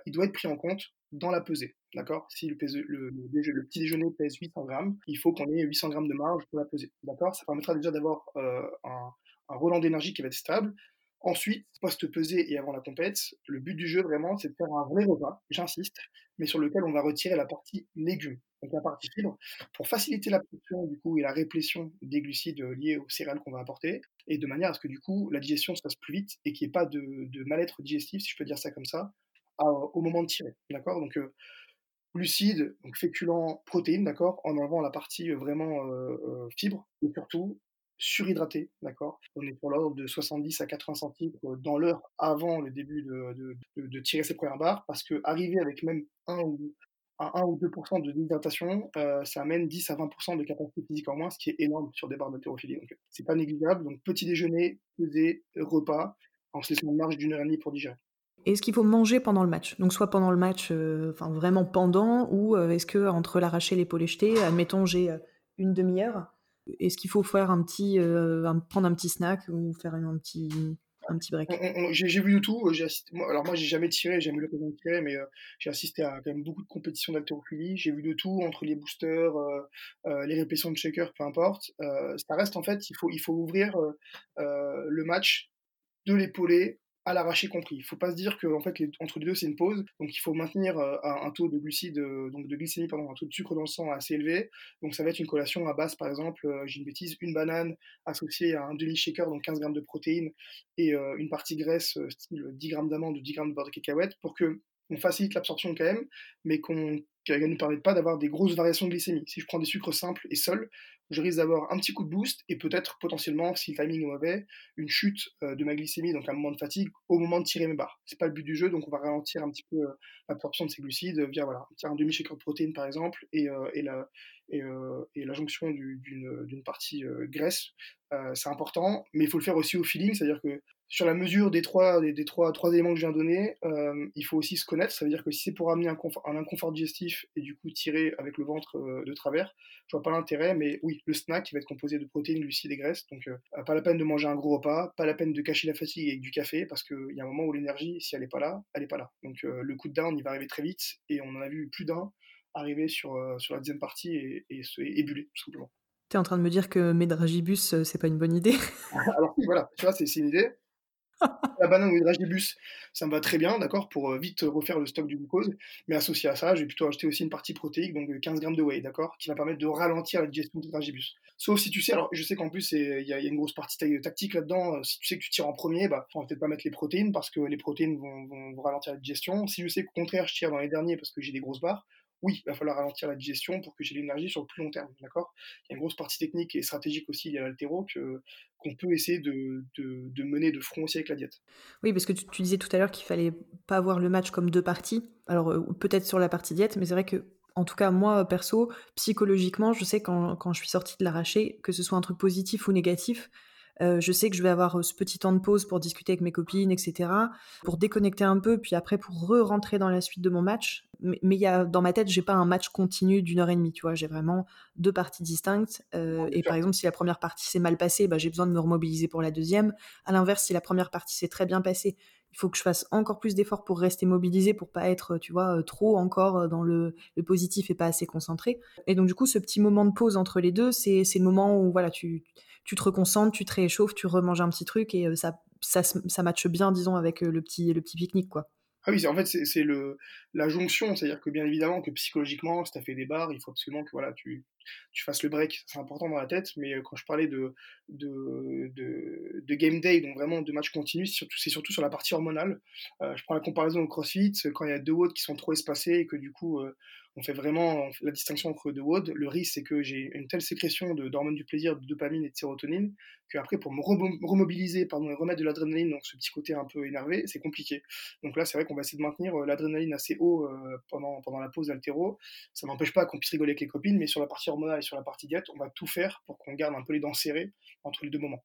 il doit être pris en compte dans la pesée. D'accord? Si le, petit déjeuner pèse 800 grammes, il faut qu'on ait 800 grammes de marge pour la pesée. D'accord? Ça permettra déjà d'avoir un, un Roland d'énergie qui va être stable. Ensuite, post-pesée et avant la compète, le but du jeu vraiment, c'est de faire un vrai repas, j'insiste, mais sur lequel on va retirer la partie légumes, donc la partie fibre, pour faciliter l'absorption du coup et la réplétion des glucides liés aux céréales qu'on va apporter, et de manière à ce que du coup la digestion se fasse plus vite et qu'il n'y ait pas de, mal-être digestif, si je peux dire ça comme ça, au moment de tirer, d'accord? Donc euh, glucides, donc féculents, protéines, d'accord, en enlevant la partie vraiment euh, euh, fibre, et surtout surhydraté, d'accord? On est pour l'ordre de 70 à 80 centilitres dans l'heure avant le début de, de, tirer ses premières barres, parce que arriver avec même 1 ou, 1 ou 2% de déshydratation, euh, ça amène 10 à 20% de capacité physique en moins, ce qui est énorme sur des barres d'haltérophilie. Donc c'est pas négligeable. Donc petit déjeuner, pesée, repas, en se laissant une marge d'une heure et demie pour digérer. Est-ce qu'il faut manger pendant le match? Donc soit pendant le match, euh, enfin vraiment pendant, ou euh, est-ce que entre l'arraché et l'épaule jetée, admettons j'ai une demi-heure, est-ce qu'il faut faire un petit, euh, prendre un petit snack ou faire un petit, petit break J'ai vu de tout. alors moi, j'ai jamais tiré, j'ai jamais eu l'occasion de tirer, mais euh, j'ai assisté à quand même beaucoup de compétitions d'haltérophilie. J'ai vu de tout entre les boosters, euh, les répétitions de shaker, peu importe. ça reste en fait, il faut, il faut ouvrir le match de l'épauler à l'arraché compris. Il faut pas se dire qu'en fait, entre les deux, c'est une pause. Donc, il faut maintenir euh, un, taux de glucides, euh, donc de glycémie, pardon, un taux de sucre dans le sang assez élevé. Donc, ça va être une collation à base, par exemple, euh, j'ai une bêtise, une banane associée à un demi-shaker, donc 15 grammes de protéines, et une partie graisse, style 10 grammes d'amandes ou 10 grammes de beurre de cacahuète, pour que on facilite l'absorption quand même, mais qu'on ne nous permette pas d'avoir des grosses variations de glycémie. Si je prends des sucres simples et seuls, je risque d'avoir un petit coup de boost et peut-être potentiellement, si le timing est mauvais, une chute euh, de ma glycémie, donc un moment de fatigue, au moment de tirer mes barres. C'est pas le but du jeu, donc on va ralentir un petit peu euh, l'absorption de ces glucides via voilà, un demi-shaker de protéines par exemple et, euh, la, la jonction d'une partie graisse. c'est important, mais il faut le faire aussi au feeling, c'est-à-dire que sur la mesure des trois, des, trois, trois éléments que je viens de donner, euh, il faut aussi se connaître. Ça veut dire que si c'est pour amener un, un, inconfort digestif et du coup tirer avec le ventre euh, de travers, je vois pas l'intérêt. Mais oui, le snack qui va être composé de protéines, glucides et graisses. Donc euh, pas la peine de manger un gros repas, pas la peine de cacher la fatigue avec du café parce qu'il y a un moment où l'énergie, si elle n'est pas là, elle n'est pas là. Donc le coup de down, il va arriver très vite et on en a vu plus d'un arriver sur, sur la deuxième partie et, et se ébuler tout simplement. Tu es en train de me dire que Medragibus, c'est pas une bonne idée Alors voilà, tu vois, c'est une idée la banane ou l'hydragibus, ça me va très bien, d'accord, pour euh, vite refaire le stock du glucose. Mais associé à ça, je vais plutôt ajouter aussi une partie protéique, donc 15 grammes de whey, d'accord, qui va permettre de ralentir la digestion de l'hydragibus. Sauf si tu sais, alors je sais qu'en plus, il y, a une grosse partie tactique là-dedans. Euh, si tu sais que tu tires en premier, bah, on va peut-être pas mettre les protéines parce que les protéines vont, vont ralentir la digestion. Si je sais qu'au contraire, je tire dans les derniers parce que j'ai des grosses barres, oui, il va falloir ralentir la digestion pour que j'ai l'énergie sur le plus long terme, d'accord? Il y a une grosse partie technique et stratégique aussi à l'altéro qu'on peut essayer de, mener de front aussi avec la diète. Oui, parce que tu, disais tout à l'heure qu'il fallait pas voir le match comme deux parties. Alors euh, peut-être sur la partie diète, mais c'est vrai que en tout cas, moi, perso, psychologiquement, je sais quand, quand je suis sortie de l'arraché, que ce soit un truc positif ou négatif, je sais que je vais avoir ce petit temps de pause pour discuter avec mes copines, etc., pour déconnecter un peu, puis après pour re-rentrer dans la suite de mon match. Mais, mais y a, dans ma tête, j'ai pas un match continu d'une heure et demie, tu vois. J'ai vraiment deux parties distinctes. et par exemple, si la première partie s'est mal passée, bah, j'ai besoin de me remobiliser pour la deuxième. À l'inverse, si la première partie s'est très bien passée, il faut que je fasse encore plus d'efforts pour rester mobilisé, pour pas être, tu vois, trop encore dans le, le, positif et pas assez concentré. Et donc, du coup, ce petit moment de pause entre les deux, c'est le moment où, voilà, tu, tu te reconcentres, tu te réchauffes, tu remanges un petit truc et ça, ça, ça matche bien, disons, avec le petit, le petit pique-nique, quoi. Ah oui, en fait, c'est la jonction, c'est-à-dire que bien évidemment que psychologiquement, si tu as fait des barres, il faut absolument que voilà, tu, tu fasses le break, c'est important dans la tête, mais quand je parlais de, de, de, game day, donc vraiment de match continu, c'est surtout, sur la partie hormonale. je prends la comparaison au CrossFit, quand il y a deux watts qui sont trop espacés et que du coup, on fait vraiment la distinction entre deux WOD. Le risque, c'est que j'ai une telle sécrétion d'hormones du plaisir, de dopamine et de sérotonine, qu'après, pour me remobiliser, pardon, et remettre de l'adrénaline, donc ce petit côté un peu énervé, c'est compliqué. Donc là, c'est vrai qu'on va essayer de maintenir euh, l'adrénaline assez haut euh, pendant, pendant la pause d'altéro. Ça n'empêche pas qu'on puisse rigoler avec les copines, mais sur la partie hormonale et sur la partie diète, on va tout faire pour qu'on garde un peu les dents serrées entre les deux moments.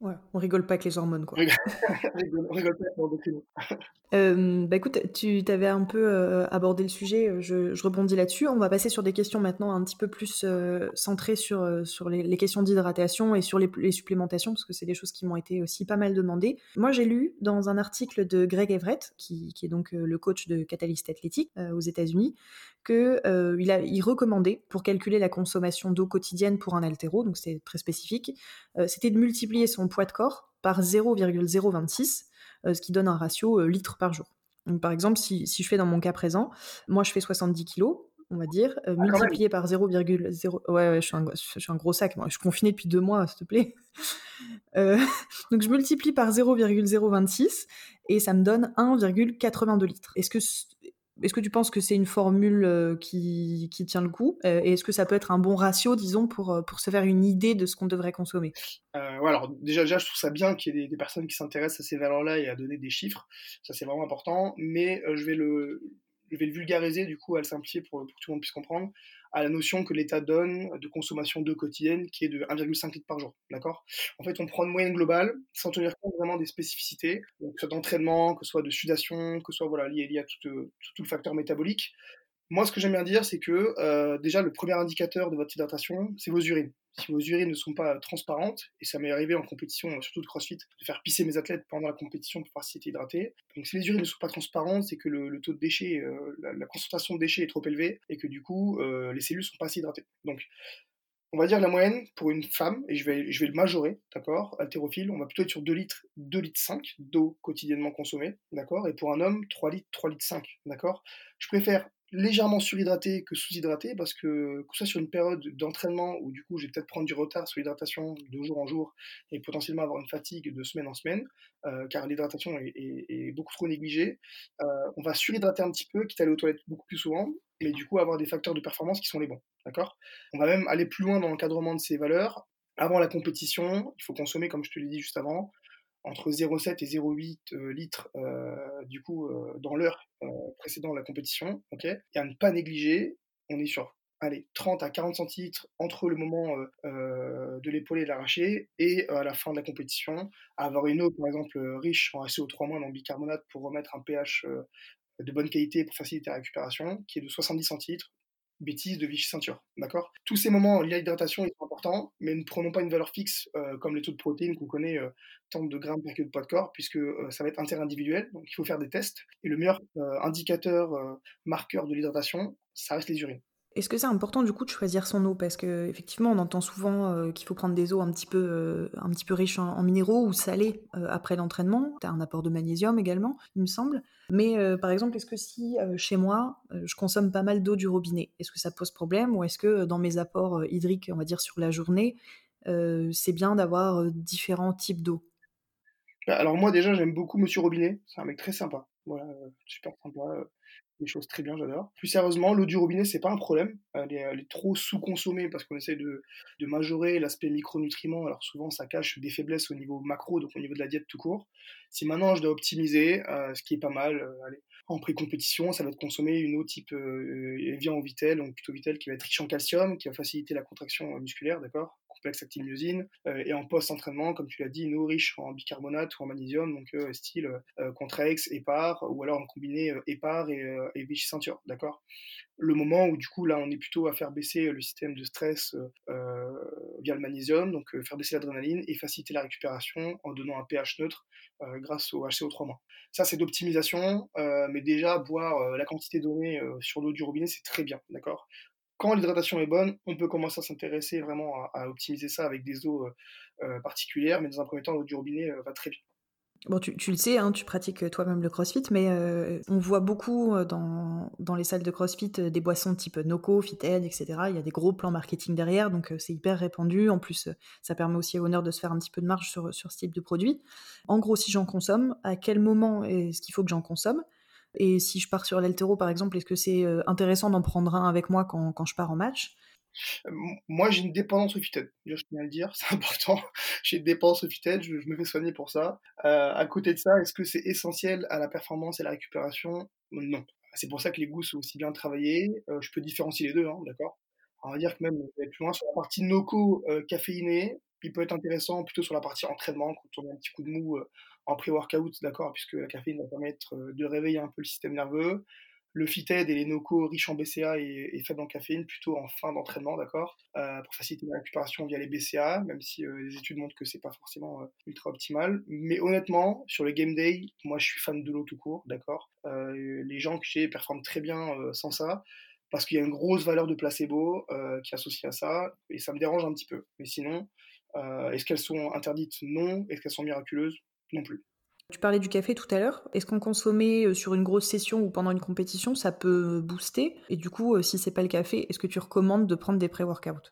Ouais, on rigole pas avec les hormones, quoi. on rigole pas avec euh, bah écoute, tu avais un peu euh, abordé le sujet, euh, je, je rebondis là-dessus. On va passer sur des questions maintenant un petit peu plus euh, centrées sur, sur les, les questions d'hydratation et sur les, les, supplémentations, parce que c'est des choses qui m'ont été aussi pas mal demandées. Moi, j'ai lu dans un article de Greg Everett, qui, qui est donc le coach de Catalyst Athletic aux États-Unis, qu'il il, il recommandait pour calculer la consommation d'eau quotidienne pour un altéro, donc c'est très spécifique, c'était de multiplier son poids de corps par 0,026, euh, ce qui donne un ratio euh, litres par jour. Donc, par exemple, si, si, je fais dans mon cas présent, moi je fais 70 kilos, on va dire, euh, ah, multiplié par 0,0. Ouais, ouais je, suis un, je suis un gros sac. Moi, je suis confiné depuis deux mois, s'il te plaît. Euh, donc, je multiplie par 0,026 et ça me donne 1,82 litres. Est-ce que est-ce que tu penses que c'est une formule euh, qui, tient le coup euh, Et est-ce que ça peut être un bon ratio, disons, pour, euh, se faire une idée de ce qu'on devrait consommer? Ouais, Alors déjà, déjà, je trouve ça bien qu'il y ait des, des, personnes qui s'intéressent à ces valeurs-là et à donner des chiffres. Ça, c'est vraiment important. Mais je, vais le, je vais le vulgariser, du coup, à le simplifier pour, que tout le monde puisse comprendre à la notion que l'État donne de consommation d'eau quotidienne qui est de 1,5 litre par jour. En fait, on prend une moyenne globale sans tenir compte vraiment des spécificités, que ce soit d'entraînement, que ce soit de sudation, que ce soit voilà, lié, à tout, tout le facteur métabolique. Moi, ce que j'aime bien dire, c'est que euh, déjà, le premier indicateur de votre hydratation, c'est vos urines. Si vos urines ne sont pas transparentes, et ça m'est arrivé en compétition, surtout de CrossFit, de faire pisser mes athlètes pendant la compétition pour voir s'ils étaient hydratés. Donc, si les urines ne sont pas transparentes, c'est que le, taux de déchets, euh, la, la, concentration de déchets est trop élevée, et que du coup, euh, les cellules ne sont pas assez hydratées. Donc, on va dire la moyenne pour une femme, et je vais, je vais le majorer, d'accord, haltérophile, on va plutôt être sur 2 litres, 2 litres 5 d'eau quotidiennement consommée, d'accord, et pour un homme, 3 litres, 3 litres 5, d'accord. Je préfère légèrement surhydraté que sous-hydraté parce que que ce soit sur une période d'entraînement où du coup je vais peut-être prendre du retard sur l'hydratation de jour en jour et potentiellement avoir une fatigue de semaine en semaine euh, car l'hydratation est, beaucoup trop négligée euh, on va surhydrater un petit peu quitte à aller aux toilettes beaucoup plus souvent mais du coup avoir des facteurs de performance qui sont les bons on va même aller plus loin dans l'encadrement de ces valeurs. Avant la compétition il faut consommer comme je te l'ai dit juste avant entre 0,7 et 0,8 euh, litres euh, du coup euh, dans l'heure précédant la compétition, ok. Et à ne pas négliger, on est sur allez, 30 à 40 centilitres entre le moment de l'épaulé et de l'arraché et à la fin de la compétition, avoir une eau par exemple riche en SO3- en bicarbonate pour remettre un pH de bonne qualité pour faciliter la récupération, qui est de 70 centilitres bêtises de Vichy ceinture. D'accord? Tous ces moments liés à l'hydratation sont importants, mais ne prenons pas une valeur fixe euh, comme les taux de protéines qu'on connaît euh, tant de grammes par kilo de poids de corps, puisque euh, ça va être interindividuel, donc il faut faire des tests. Et le meilleur indicateur, marqueur de l'hydratation, ça reste les urines. Est-ce que c'est important du coup de choisir son eau? Parce que effectivement, on entend souvent euh, qu'il faut prendre des eaux un petit peu, euh, riches en, minéraux ou salées euh, après l'entraînement. Tu as un apport de magnésium également, il me semble. Mais par exemple, est-ce que si chez moi, je consomme pas mal d'eau du robinet, est-ce que ça pose problème? Ou est-ce que dans mes apports hydriques, on va dire sur la journée, c'est bien d'avoir différents types d'eau? Bah, Alors moi déjà, j'aime beaucoup Monsieur Robinet. C'est un mec très sympa. Voilà, super sympa des choses très bien, j'adore. Plus sérieusement, l'eau du robinet, c'est pas un problème. Elle est, trop sous-consommée parce qu'on essaie de, majorer l'aspect micronutriments. Alors souvent, ça cache des faiblesses au niveau macro, donc au niveau de la diète tout court. Si maintenant je dois optimiser, euh, ce qui est pas mal, euh, en pré-compétition, ça va être consommer une eau type euh, Evian ou Vitel, donc plutôt Vitel, qui va être riche en calcium, qui va faciliter la contraction musculaire, d'accord? Complexe actylmyosine, et en post-entraînement, comme tu l'as dit, nos riches en bicarbonate ou en magnésium, donc style Contrex, Épar, ou alors en combiné Épar et, et Vichy Ceinture, d'accord? Le moment où du coup là on est plutôt à faire baisser le système de stress via le magnésium, donc faire baisser l'adrénaline et faciliter la récupération en donnant un pH neutre grâce au HCO3-. Ça c'est d'optimisation, mais déjà boire la quantité donnée sur l'eau du robinet c'est très bien, d'accord? Quand l'hydratation est bonne, on peut commencer à s'intéresser vraiment à, optimiser ça avec des eaux particulières, mais dans un premier temps, l'eau du robinet va très bien. Bon, tu, le sais, hein, tu pratiques toi-même le crossfit, mais euh, on voit beaucoup euh, dans, les salles de crossfit euh, des boissons type Noco, Fited, etc. Il y a des gros plans marketing derrière, donc c'est hyper répandu. En plus, ça permet aussi à Honor de se faire un petit peu de marge sur, sur ce type de produit. En gros, si j'en consomme, à quel moment est-ce qu'il faut que j'en consomme? Et si je pars sur l'altéro, par exemple, est-ce que c'est intéressant d'en prendre un avec moi quand, quand je pars en match? Moi, j'ai une dépendance au Fited, je tiens à le dire, c'est important. j'ai une dépendance au Fited, je, me fais soigner pour ça. Euh, à côté de ça, est-ce que c'est essentiel à la performance et à la récupération? Non. C'est pour ça que les goûts sont aussi bien travaillés. Euh, je peux différencier les deux, hein, d'accord? On va dire que même plus loin sur la partie noco euh, caféinée, il peut être intéressant plutôt sur la partie entraînement, quand on a un petit coup de mou en pré-workout, d'accord, puisque la caféine va permettre de réveiller un peu le système nerveux le Fited et les NOCO riches en BCA et, faibles en caféine plutôt en fin d'entraînement, d'accord, euh, pour faciliter la récupération via les BCA, même si euh, les études montrent que c'est pas forcément euh, ultra optimal. Mais honnêtement, sur le game day, moi je suis fan de l'eau tout court, d'accord. les gens que j'ai performent très bien sans ça parce qu'il y a une grosse valeur de placebo qui est associée à ça, et ça me dérange un petit peu. Mais sinon, est-ce qu'elles sont interdites? Non. Est-ce qu'elles sont miraculeuses? Non plus. Tu parlais du café tout à l'heure. Est-ce qu'on consommait euh, sur une grosse session ou pendant une compétition, ça peut booster? Et du coup, euh, si c'est pas le café, est-ce que tu recommandes de prendre des pré-workouts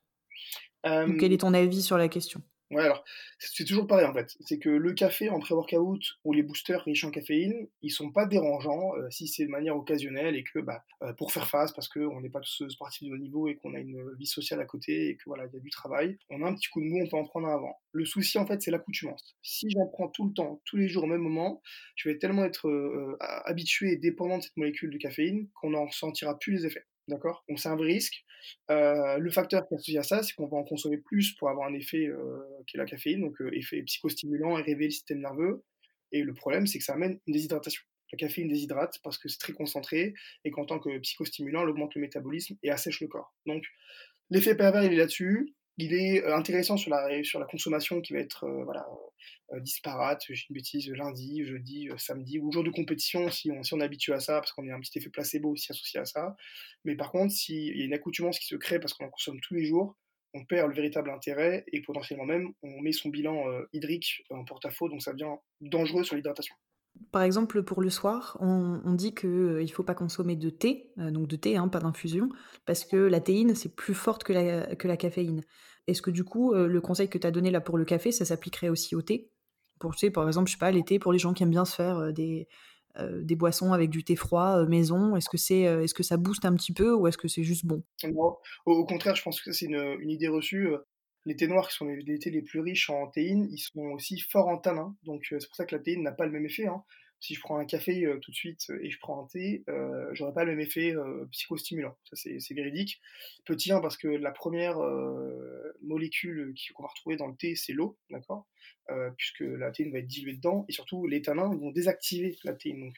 Quel est ton avis sur la question? Ouais, alors, c'est toujours pareil en fait. C'est que le café en pré-workout ou les boosters riches en caféine, ils sont pas dérangeants euh, si c'est de manière occasionnelle et que bah, euh, pour faire face, parce qu'on n'est pas tous sportifs de haut niveau et qu'on a une vie sociale à côté et que voilà, il y a du travail, on a un petit coup de mou, on peut en prendre un avant. Le souci en fait, c'est l'accoutumance. Si j'en prends tout le temps, tous les jours au même moment, je vais tellement être euh, habitué et dépendant de cette molécule de caféine qu'on n'en ressentira plus les effets. D'accord? Donc c'est un vrai risque. Euh, le facteur qui est associé à ça, c'est qu'on va en consommer plus pour avoir un effet euh, qui est la caféine, donc euh, effet psychostimulant et réveiller le système nerveux. Et le problème, c'est que ça amène une déshydratation. La caféine déshydrate parce que c'est très concentré et qu'en tant que psychostimulant, elle augmente le métabolisme et assèche le corps. Donc l'effet pervers, il est là-dessus il est intéressant sur la, consommation qui va être voilà, disparate, j'ai une bêtise, lundi, jeudi, samedi, ou jour de compétition, si on, si on est habitué à ça, parce qu'on a un petit effet placebo aussi associé à ça. Mais par contre, s'il y a une accoutumance qui se crée parce qu'on en consomme tous les jours, on perd le véritable intérêt et potentiellement même, on met son bilan hydrique en porte-à-faux, donc ça devient dangereux sur l'hydratation. Par exemple, pour le soir, on, dit qu'il euh, ne faut pas consommer de thé, euh, donc de thé, hein, pas d'infusion, parce que la théine, c'est plus forte que la, que la caféine. Est-ce que du coup, euh, le conseil que tu as donné là pour le café, ça s'appliquerait aussi au thé? Pour, tu par exemple, je sais l'été, pour les gens qui aiment bien se faire des, des boissons avec du thé froid maison, est-ce que, c'est, est-ce que ça booste un petit peu ou est-ce que c'est juste bon? Au, contraire, je pense que c'est une, idée reçue les thés noirs, qui sont les, thés les plus riches en théine, ils sont aussi forts en tanin. Donc euh, c'est pour ça que la théine n'a pas le même effet. Hein. Si je prends un café euh, tout de suite et je prends un thé, euh, j'aurais pas le même effet psychostimulant. Ça c'est véridique. Petit 1 parce que la première molécule qu'on va retrouver dans le thé, c'est l'eau, d'accord? Puisque la théine va être diluée dedans. Et surtout, les tanins vont désactiver la théine.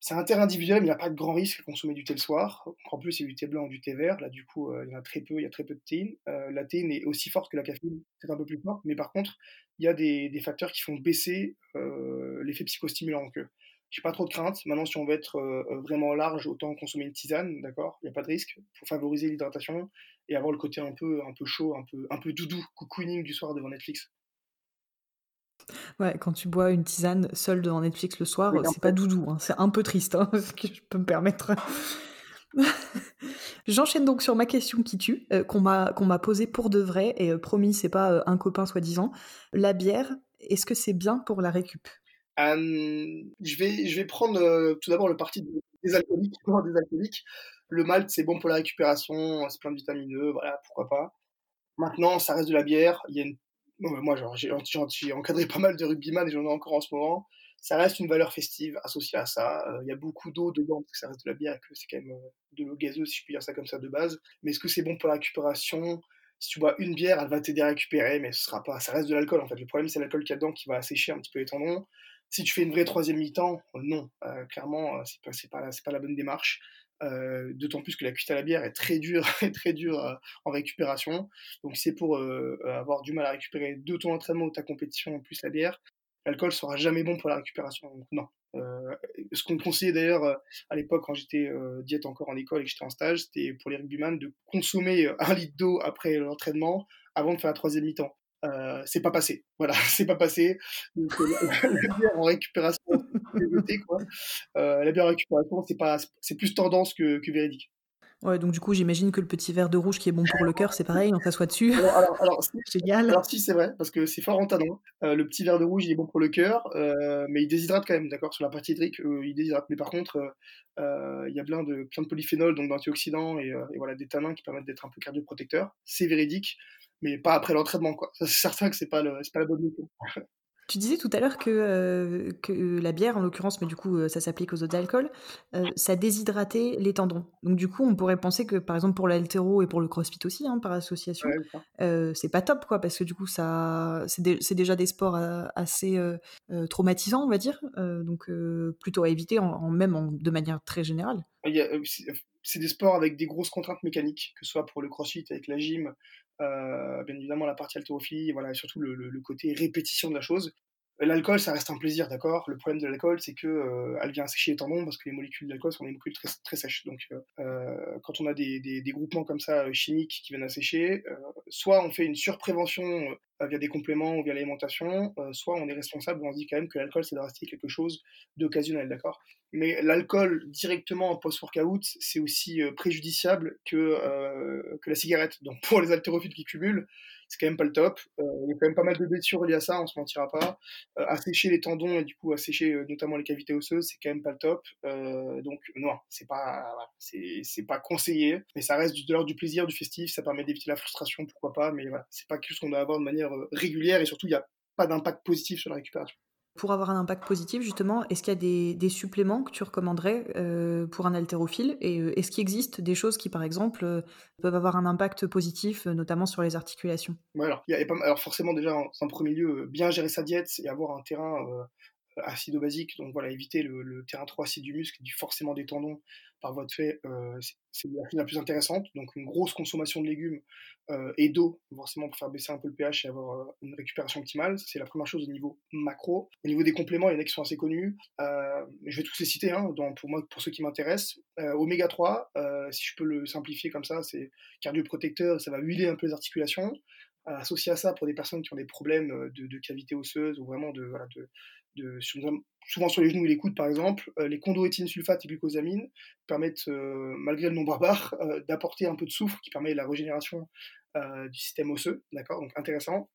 C'est un terrain individuel, il n'y a pas de grand risque à consommer du thé le soir. En plus, il y a du thé blanc ou du thé vert. Là, du coup, euh, il y a très peu, il y a très peu de théine. Euh, la théine est aussi forte que la caféine, c'est un peu plus fort. Mais par contre, il y a des, facteurs qui font baisser euh, l'effet psychostimulant. Donc, j'ai pas trop de crainte. Maintenant, si on veut être vraiment large, autant consommer une tisane, d'accord? Il n'y a pas de risque pour favoriser l'hydratation et avoir le côté un peu, un peu chaud, un peu, un peu doudou, cocooning du soir devant Netflix. Ouais, quand tu bois une tisane seule devant Netflix le soir, c'est pas doudou, hein, c'est un peu triste, hein, ce que je peux me permettre. J'enchaîne donc sur ma question qui tue, euh, qu'on m'a qu'on m'a posée pour de vrai, et euh, promis, c'est pas euh, un copain soi-disant. La bière, est-ce que c'est bien pour la récup? Je, vais, je vais prendre tout d'abord le parti des alcooliques, des alcooliques. Le malt, c'est bon pour la récupération, c'est plein de vitamine E, voilà, pourquoi pas. Maintenant, ça reste de la bière, il y a une moi, j'ai encadré pas mal de rugbyman et j'en ai encore en ce moment. Ça reste une valeur festive associée à ça. Euh, il y a beaucoup d'eau dedans parce que ça reste de la bière et que c'est quand même euh, de l'eau gazeuse, si je puis dire ça comme ça, de base. Mais est-ce que c'est bon pour la récupération? Si tu bois une bière, elle va t'aider à récupérer, mais ce sera pas, ça reste de l'alcool en fait. Le problème, c'est l'alcool qu'il y a dedans qui va assécher un petit peu les tendons. Si tu fais une vraie troisième mi-temps, non, clairement, c'est pas, pas la bonne démarche. D'autant plus que la cuite à la bière est très dure, très dure en récupération. Donc c'est pour avoir du mal à récupérer de ton entraînement ou ta compétition en plus la bière. L'alcool sera jamais bon pour la récupération. Donc non, euh, ce qu'on conseillait d'ailleurs euh, à l'époque quand j'étais euh, diète encore en école et que j'étais en stage, c'était pour les rugbyman de consommer un litre d'eau après l'entraînement avant de faire la troisième mi-temps. c'est pas passé. Voilà, c'est pas passé. Donc, la, bière en récupération, quoi. la bière en récupération, c'est pas, c'est plus tendance que, que véridique. Ouais, donc du coup, j'imagine que le petit verre de rouge qui est bon pour le cœur, c'est pareil, on s'assoit dessus. Alors, alors, Génial. Alors si, c'est vrai, parce que c'est fort en tanon. Euh, le petit verre de rouge, il est bon pour le cœur, euh, mais il déshydrate quand même, d'accord Sur la partie hydrique, euh, il déshydrate. Mais par contre, il y a plein de, plein de polyphénols, donc d'antioxydants et, et, voilà, des tanins qui permettent d'être un peu cardioprotecteurs. C'est véridique, mais pas après l'entraînement, quoi. C'est certain que c'est pas, le, pas la bonne méthode. Tu disais tout à l'heure que, euh, que la bière, en l'occurrence, mais du coup, euh, ça s'applique aux autres alcools, euh, ça déshydratait les tendons. Donc, du coup, on pourrait penser que, par exemple, pour l'altéro et pour le crossfit aussi, hein, par association, c'est pas top, quoi, parce que du coup, ça, c'est, déjà des sports assez traumatisants, on va dire, donc plutôt à éviter, en, même de manière très générale. c'est des sports avec des grosses contraintes mécaniques, que ce soit pour le crossfit avec la gym, euh, bien évidemment la partie haltérophilie, voilà, et surtout le, le, côté répétition de la chose. L'alcool, ça reste un plaisir, d'accord? Le problème de l'alcool, c'est que euh, elle vient assécher les tendons parce que les molécules d'alcool sont des molécules très, très sèches. Donc, euh, quand on a des, des, des, groupements comme ça chimiques qui viennent assécher, soit on fait une surprévention via des compléments ou via l'alimentation, soit on est responsable, on se dit quand même que l'alcool, c'est de rester quelque chose d'occasionnel, d'accord? Mais l'alcool directement en post-workout, c'est aussi préjudiciable que, que la cigarette. Donc pour les haltérophiles qui cumulent, c'est quand même pas le top. Euh, il y a quand même pas mal de blessures liées à ça, on se mentira pas. Euh, assécher les tendons et du coup assécher euh, notamment les cavités osseuses, c'est quand même pas le top. donc non, c'est pas c'est pas conseillé, mais ça reste de l'ordre du plaisir, du festif, ça permet d'éviter la frustration, pourquoi pas, mais voilà, c'est pas quelque chose qu'on doit avoir de manière régulière et surtout il n'y a pas d'impact positif sur la récupération. Pour avoir un impact positif, justement, est-ce qu'il y a des, suppléments que tu recommanderais euh, pour un haltérophile Et euh, est-ce qu'il existe des choses qui, par exemple, euh, peuvent avoir un impact positif, notamment sur les articulations? Alors, alors, forcément, déjà, en, premier lieu, bien gérer sa diète et avoir un terrain acido-basique, donc voilà, éviter le, terrain trop acide du muscle, du forcément des tendons par votre fait, euh, c'est la plus intéressante. Donc une grosse consommation de légumes euh, et d'eau, forcément pour faire baisser un peu le pH et avoir euh, une récupération optimale. C'est la première chose au niveau macro. Au niveau des compléments, il y en a qui sont assez connus. je vais tous les citer, hein, pour moi, pour ceux qui m'intéressent. oméga 3, si je peux le simplifier comme ça, c'est cardioprotecteur, ça va huiler un peu les articulations associé à ça pour des personnes qui ont des problèmes de, de cavité osseuse ou vraiment de, de, souvent sur les genoux et les coudes par exemple, euh, les chondroïtine sulfate et glucosamine permettent, euh, malgré le nom barbare, euh, d'apporter un peu de soufre qui permet la régénération du système osseux, d'accord Donc intéressant.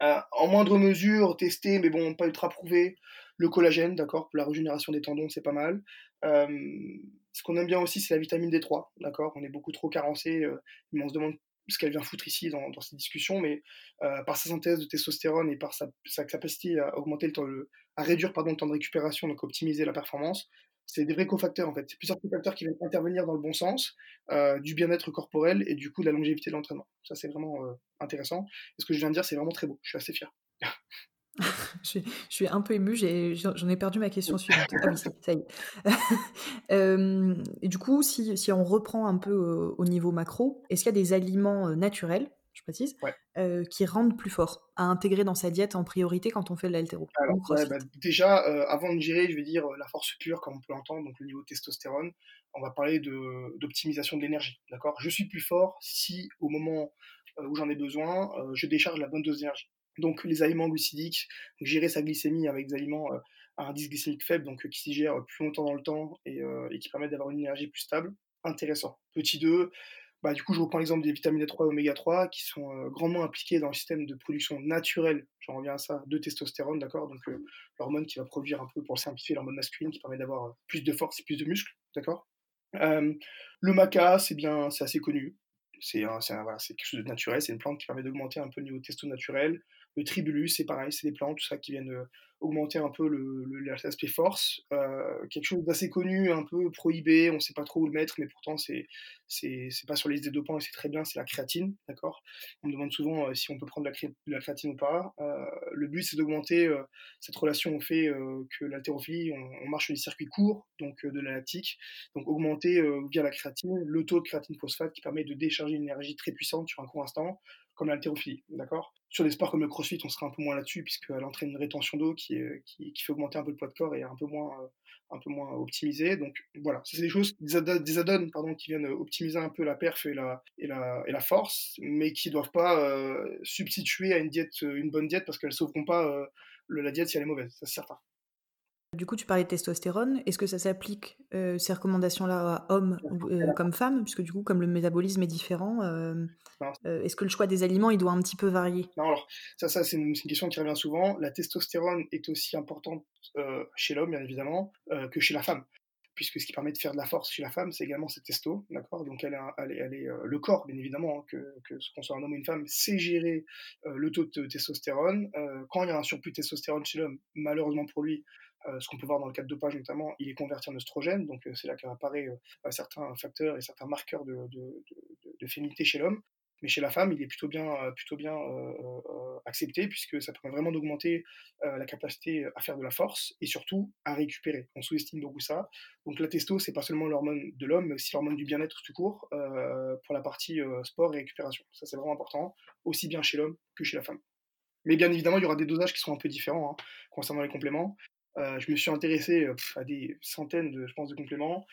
en moindre mesure, testé, mais bon, pas ultra prouvé, le collagène, d'accord Pour la régénération des tendons, c'est pas mal. ce qu'on aime bien aussi, c'est la vitamine D3, d'accord On est beaucoup trop carencé, mais on se demande ce qu'elle vient foutre ici dans, dans ces discussions, mais euh, par sa synthèse de testostérone et par sa, capacité à augmenter le temps, à réduire pardon, le temps de récupération, donc optimiser la performance, c'est des vrais cofacteurs en fait. C'est plusieurs cofacteurs qui viennent intervenir dans le bon sens euh, du bien-être corporel et du coup de la longévité de l'entraînement. Ça c'est vraiment euh, intéressant. Et ce que je viens de dire, c'est vraiment très beau. Je suis assez fier. je, suis, un peu émue, j'en ai, perdu ma question suivante. Ah oui, ça y est. et du coup, si, si, on reprend un peu au niveau macro, est-ce qu'il y a des aliments naturels, je précise, qui rendent plus fort à intégrer dans sa diète en priorité quand on fait de l'altéro bah, Déjà, avant de gérer, je vais dire la force pure, comme on peut l'entendre, donc le niveau de testostérone, on va parler d'optimisation de, de l'énergie. D'accord? Je suis plus fort si au moment où j'en ai besoin, je décharge la bonne dose d'énergie. Donc les aliments glucidiques, gérer sa glycémie avec des aliments à indice glycémique faible, donc qui s'y gèrent plus longtemps dans le temps et, qui permettent d'avoir une énergie plus stable, intéressant. Petit 2, bah, du coup je reprends l'exemple des vitamines D3 et oméga 3 qui sont grandement impliquées dans le système de production naturelle, j'en reviens à ça, de testostérone, d'accord? Donc l'hormone qui va produire un peu, pour simplifier, l'hormone masculine qui permet d'avoir plus de force et plus de muscles, d'accord? Le maca, c'est bien, c'est assez connu. C'est voilà, quelque chose de naturel, c'est une plante qui permet d'augmenter un peu le niveau testo naturel. Le tribulus, c'est pareil, c'est des plantes, tout ça qui viennent augmenter un peu l'aspect force. Euh, quelque chose d'assez connu, un peu prohibé, on ne sait pas trop où le mettre, mais pourtant c'est c'est pas sur les liste des dopants et c'est très bien, c'est la créatine, d'accord? On me demande souvent euh, si on peut prendre la, la créatine ou pas. Euh, le but c'est d'augmenter cette relation au fait que l'haltérophilie, on, marche sur des circuits courts, donc de la lactique, donc augmenter via la créatine le taux de créatine phosphate qui permet de décharger une énergie très puissante sur un court instant comme l'haltérophilie, d'accord? Sur des sports comme le crossfit, on sera un peu moins là-dessus, puisqu'elle entraîne une rétention d'eau qui, qui, fait augmenter un peu le poids de corps et un peu moins, euh, un peu moins optimisé. Donc voilà, c'est des choses, des add-ons pardon, qui viennent optimiser un peu la perf et la, et la, et la force, mais qui ne doivent pas euh, substituer à une, diète, une bonne diète, parce qu'elles ne sauveront pas euh, la diète si elle est mauvaise, c'est certain. Du coup, tu parlais de testostérone. Est-ce que ça s'applique, euh, ces recommandations-là, à hommes euh, comme femmes? Puisque du coup, comme le métabolisme est différent, euh, est-ce que le choix des aliments, il doit un petit peu varier? Non, alors, ça, ça c'est une, question qui revient souvent. La testostérone est aussi importante chez l'homme, bien évidemment, que chez la femme. Puisque ce qui permet de faire de la force chez la femme, c'est également cette testo, d'accord? Donc, elle, elle est, le corps, bien évidemment, hein, que, que qu'on soit un homme ou une femme, sait gérer le taux de testostérone. quand il y a un surplus de testostérone chez l'homme, malheureusement pour lui, euh, ce qu'on peut voir dans le cas de dopage notamment, il est converti en oestrogène, donc euh, c'est là qu'apparaît euh, certains facteurs et certains marqueurs de, féminité chez l'homme. Mais chez la femme, il est plutôt bien, plutôt bien accepté puisque ça permet vraiment d'augmenter la capacité à faire de la force et surtout à récupérer. On sous-estime beaucoup ça. Donc la testo, c'est pas seulement l'hormone de l'homme, mais aussi l'hormone du bien-être tout court pour la partie sport et récupération. Ça, c'est vraiment important, aussi bien chez l'homme que chez la femme. Mais bien évidemment, il y aura des dosages qui sont un peu différents hein, concernant les compléments. Euh, je me suis intéressé euh, à des centaines de, je de compléments.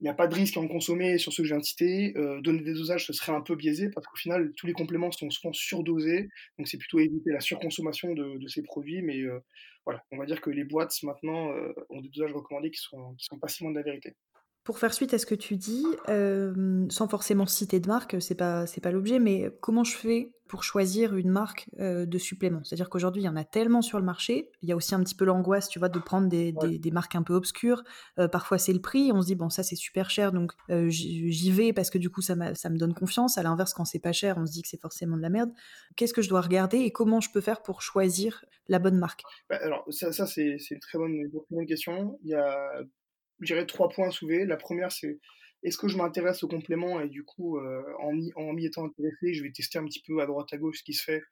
Il n'y a pas de risque à en consommer sur ceux que j'ai cités. Euh, donner des dosages, ce serait un peu biaisé parce qu'au final, tous les compléments sont souvent surdosés. Donc, c'est plutôt éviter la surconsommation de, ces produits. Mais voilà, on va dire que les boîtes maintenant ont des dosages recommandés qui sont, sont pas si loin de la vérité. Pour faire suite à ce que tu dis, sans forcément citer de marque, c'est pas c'est pas l'objet, mais comment je fais pour choisir une marque de supplément? C'est-à-dire qu'aujourd'hui, il y en a tellement sur le marché. Il y a aussi un petit peu l'angoisse, tu vois, de prendre des, des, marques un peu obscures. parfois, c'est le prix. On se dit bon, ça c'est super cher, donc j'y vais parce que du coup, ça, ça me donne confiance. À l'inverse, quand c'est pas cher, on se dit que c'est forcément de la merde. Qu'est-ce que je dois regarder et comment je peux faire pour choisir la bonne marque? Bah, Alors ça, ça c'est une très bonne, une très bonne question. Il y a dirais trois points à soulever. La première, c'est est-ce que je m'intéresse au complément et du coup, euh, en, en m'y étant intéressé, je vais tester un petit peu à droite à gauche ce qui se fait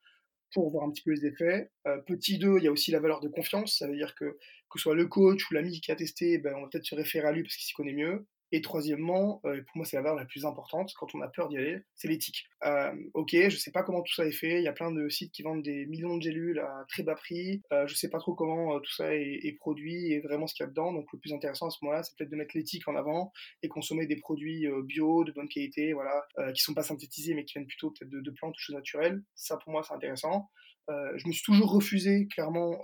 pour voir un petit peu les effets. Euh, petit 2, il y a aussi la valeur de confiance, ça veut dire que que ce soit le coach ou l'ami qui a testé, ben, on va peut-être se référer à lui parce qu'il s'y connaît mieux. Et troisièmement, euh, pour moi c'est la valeur la plus importante quand on a peur d'y aller, c'est l'éthique. Euh, ok, je sais pas comment tout ça est fait, il y a plein de sites qui vendent des millions de gélules à très bas prix, euh, je sais pas trop comment tout ça est, produit et vraiment ce qu'il y a dedans, donc le plus intéressant à ce moment-là c'est peut-être de mettre l'éthique en avant et consommer des produits bio, de bonne qualité, voilà, qui sont pas synthétisés mais qui viennent plutôt peut-être de, de, plantes ou choses naturelles, ça pour moi c'est intéressant. je me suis toujours refusé clairement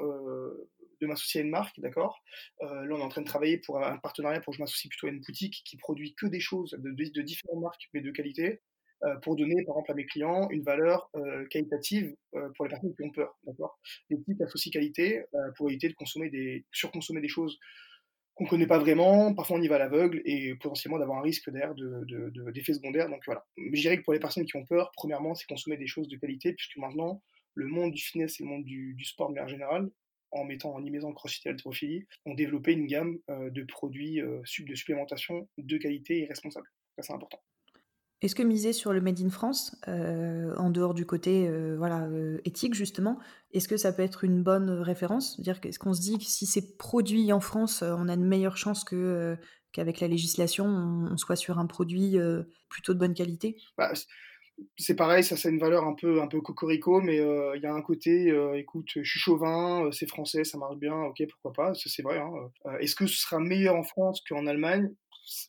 de m'associer à une marque, d'accord? Euh, Là, on est en train de travailler pour un partenariat pour que je m'associe plutôt à une boutique qui produit que des choses de, différentes marques, mais de qualité, euh, pour donner, par exemple, à mes clients une valeur euh, qualitative pour les personnes qui ont peur, d'accord? L'équipe associe qualité pour éviter de consommer des, surconsommer des choses qu'on ne connaît pas vraiment, parfois on y va à l'aveugle et potentiellement d'avoir un risque d'air d'effets de, secondaires. Donc voilà. Je dirais que pour les personnes qui ont peur, premièrement, c'est consommer des choses de qualité, puisque maintenant, le monde du fitness et le monde du, du sport de manière générale en mettant en y crossfit et l'haltérophilie, ont développé une gamme euh, de produits euh, de supplémentation de qualité et responsables. Ça, c'est important. Est-ce que miser sur le Made in France, euh, en dehors du côté voilà, éthique justement, est-ce que ça peut être une bonne référence? Dire Est-ce qu'on se dit que si c'est produit en France, on a une meilleure chance que, qu'avec la législation, on, soit sur un produit plutôt de bonne qualité? Bah, c'est pareil, ça, c'est une valeur un peu, un peu cocorico, mais euh, il y a un côté, euh, écoute, je suis chauvin, euh, c'est français, ça marche bien, ok, pourquoi pas, c'est vrai. Hein, Est-ce que ce sera meilleur en France qu'en Allemagne?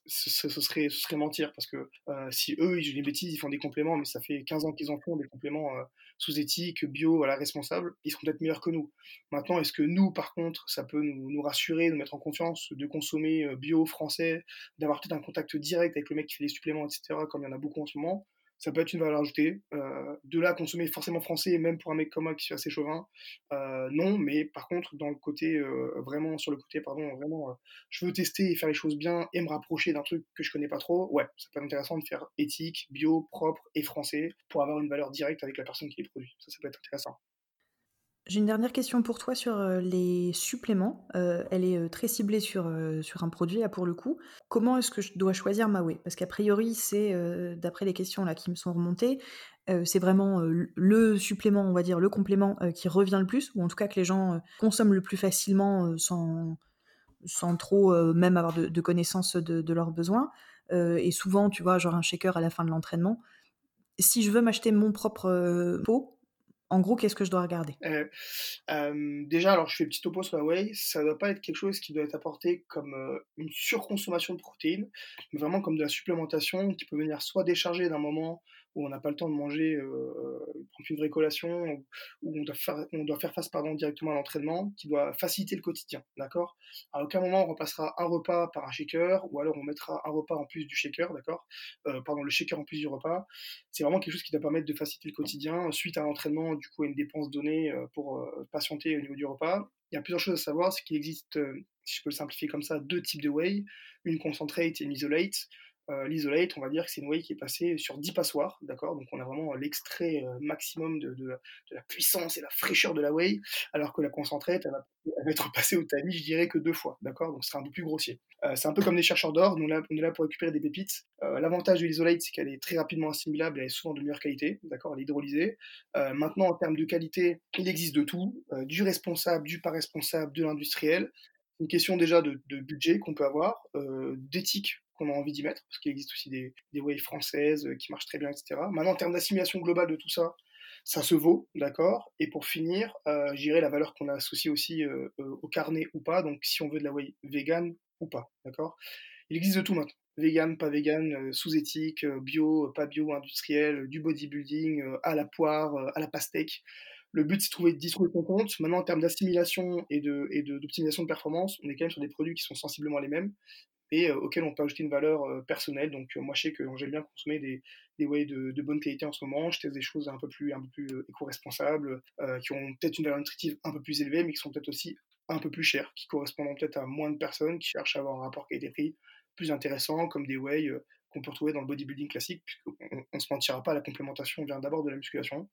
Ce, serait, ce serait mentir, parce que si eux, ils des bêtises, ils font des compléments, mais ça fait 15 ans qu'ils en font, des compléments sous éthique, bio, voilà, responsables, ils seront peut-être meilleurs que nous. Maintenant, est-ce que nous, par contre, ça peut nous, nous rassurer, nous mettre en confiance de consommer bio, français, d'avoir peut-être un contact direct avec le mec qui fait les suppléments, etc., comme il y en a beaucoup en ce moment? Ça peut être une valeur ajoutée. Euh, de là, consommer forcément français, même pour un mec comme moi qui suis assez chauvin, euh, non. Mais par contre, dans le côté, euh, vraiment, sur le côté, pardon, vraiment, je veux tester et faire les choses bien et me rapprocher d'un truc que je connais pas trop, ouais, ça peut être intéressant de faire éthique, bio, propre et français pour avoir une valeur directe avec la personne qui les produit. Ça, ça peut être intéressant. J'ai une dernière question pour toi sur les suppléments. elle est très ciblée sur, sur un produit, là, pour le coup. Comment est-ce que je dois choisir ma whey? Parce qu'a priori, c'est, d'après les questions là qui me sont remontées, c'est vraiment le supplément, on va dire, le complément qui revient le plus, ou en tout cas que les gens consomment le plus facilement sans, sans trop même avoir de, connaissance de, de, leurs besoins. et souvent, tu vois, genre un shaker à la fin de l'entraînement. Si je veux m'acheter mon propre pot, en gros, qu'est-ce que je dois regarder? Euh, Déjà, alors je fais petit topo sur la whey, ça ne doit pas être quelque chose qui doit être apporté comme une surconsommation de protéines, mais vraiment comme de la supplémentation qui peut venir soit décharger d'un moment où on n'a pas le temps de manger, euh, prendre une vraie collation, où on doit faire, on doit faire face pardon, directement à l'entraînement, qui doit faciliter le quotidien, d'accord? À aucun moment on remplacera un repas par un shaker, ou alors on mettra un repas en plus du shaker, d'accord? Euh, Pardon, le shaker en plus du repas. C'est vraiment quelque chose qui doit permettre de faciliter le quotidien suite à l'entraînement, du coup, à une dépense donnée euh, pour euh, patienter au niveau du repas. Il y a plusieurs choses à savoir, c'est qu'il existe, euh, si je peux le simplifier comme ça, deux types de whey, une concentrate et une isolate. Euh, l'isolate, on va dire que c'est une whey qui est passée sur 10 passoires, d'accord? Donc on a vraiment l'extrait euh, maximum de, la puissance et la fraîcheur de la whey, alors que la concentrate, elle va, être passée au tamis, je dirais que deux fois, d'accord? Donc ce sera un peu plus grossier. Euh, c'est un peu comme des chercheurs d'or, on, on est là pour récupérer des pépites. L'avantage de l'isolate, c'est qu'elle est très rapidement assimilable, elle est souvent de meilleure qualité, d'accord? Elle est hydrolysée. maintenant, en termes de qualité, il existe de tout, du responsable, du pas responsable, de l'industriel une question déjà de, budget qu'on peut avoir, euh, d'éthique qu'on a envie d'y mettre, parce qu'il existe aussi des, des françaises euh, qui marchent très bien, etc. Maintenant, en termes d'assimilation globale de tout ça, ça se vaut, d'accord Et pour finir, euh, j'irai la valeur qu'on a associée aussi euh, euh, au carnet ou pas, donc si on veut de la whey vegan ou pas, d'accord Il existe de tout maintenant. Vegan, pas vegan, sous éthique, bio, pas bio, industriel, du bodybuilding, à la poire, à la pastèque. Le but, c'est de trouver, d'y trouver son compte. Maintenant, en termes d'assimilation et d'optimisation de, de, de performance, on est quand même sur des produits qui sont sensiblement les mêmes et euh, auxquels on peut ajouter une valeur euh, personnelle. Donc euh, moi je sais que j'aime bien consommer des, des whey de, bonne qualité en ce moment, je teste des choses un peu plus, un éco-responsables, qui ont peut-être une valeur nutritive un peu plus élevée, mais qui sont peut-être aussi un peu plus chères, qui correspondent peut-être à moins de personnes qui cherchent à avoir un rapport qualité-prix plus intéressant, comme des whey qu'on peut retrouver dans le bodybuilding classique, puisqu'on ne se mentira pas, la complémentation vient d'abord de la musculation.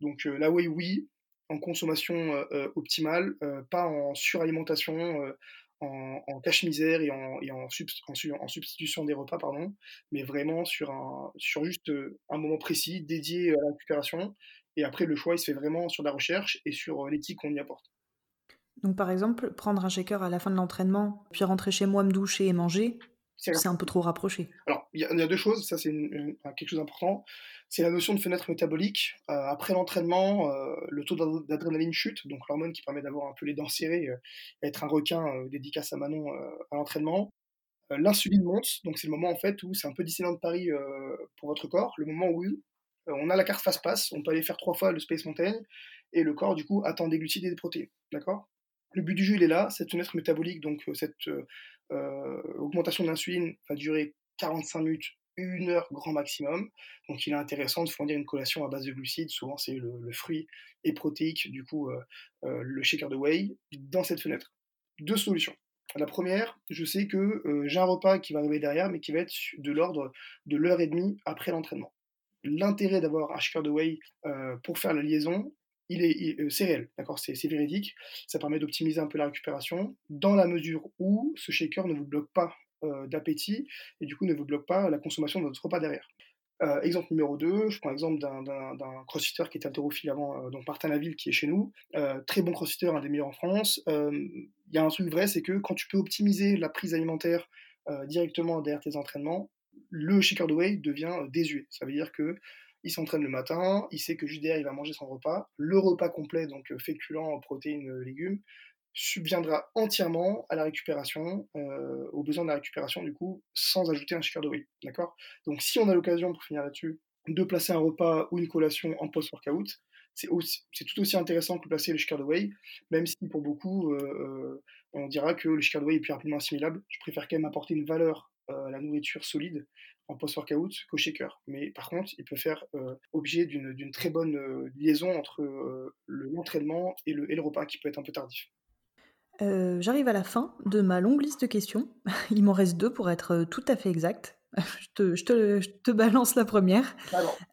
Donc la whey, oui, en consommation optimale, pas en suralimentation en, cache-misère et, en, en, substitution des repas, pardon, mais vraiment sur, un, sur juste euh, un moment précis dédié à la récupération. Et après, le choix, il se fait vraiment sur la recherche et sur euh, l'éthique qu'on y apporte. Donc, par exemple, prendre un shaker à la fin de l'entraînement, puis rentrer chez moi, me doucher et manger, c'est un peu trop rapproché. Alors, il y, a deux choses, ça c'est quelque chose d'important. C'est la notion de fenêtre métabolique. Euh, après l'entraînement, euh, le taux d'adrénaline chute, donc l'hormone qui permet d'avoir un peu les dents serrées, euh, être un requin dédicace à Manon à l'entraînement. L'insuline monte, donc c'est le moment en fait où c'est un peu Disneyland Paris pour votre corps, le moment où on a la carte face-passe, on peut aller faire trois fois le Space Mountain, et le corps du coup attend des glucides et des protéines. D'accord? Le but du jeu, il est là, cette fenêtre métabolique, donc cette euh, augmentation d'insuline va durer 45 minutes, une heure grand maximum. Donc il est intéressant de fournir une collation à base de glucides, souvent c'est le, fruit et protéique, du coup euh, euh, le shaker de whey, dans cette fenêtre. Deux solutions. La première, je sais que j'ai un repas qui va arriver derrière, mais qui va être de l'ordre de l'heure et demie après l'entraînement. L'intérêt d'avoir un shaker de whey pour faire la liaison, il est, euh, c'est réel, d'accord, c'est, véridique. Ça permet d'optimiser un peu la récupération dans la mesure où ce shaker ne vous bloque pas euh, d'appétit et du coup ne vous bloque pas la consommation de votre repas derrière. Euh, exemple numéro 2, je prends l'exemple d'un, d'un, crossfitter qui était haltérophile avant, donc Martin Laville qui est chez nous, très bon crossfitter, un des meilleurs en France. Il y a un truc vrai, c'est que quand tu peux optimiser la prise alimentaire directement derrière tes entraînements, le shaker de whey devient désuet. Ça veut dire que il s'entraîne le matin, il sait que juste derrière, il va manger son repas. Le repas complet, donc euh, féculents, protéines, euh, légumes, subviendra entièrement à la récupération, euh, aux besoins de la récupération, du coup, sans ajouter un sucre de whey. Donc, si on a l'occasion, pour finir là-dessus, de placer un repas ou une collation en post-workout, c'est, tout aussi intéressant que placer le sucre de whey, même si pour beaucoup, on dira que le sucre de whey est plus rapidement assimilable. Je préfère quand même apporter une valeur à la nourriture solide en post-workout qu'au shaker. Mais par contre, il peut faire euh, objet d'une très bonne euh, liaison entre euh, l'entraînement et le, et le repas qui peut être un peu tardif. J'arrive à la fin de ma longue liste de questions. Il m'en reste deux pour être tout à fait exact. je, te, je, te, je te, balance la première.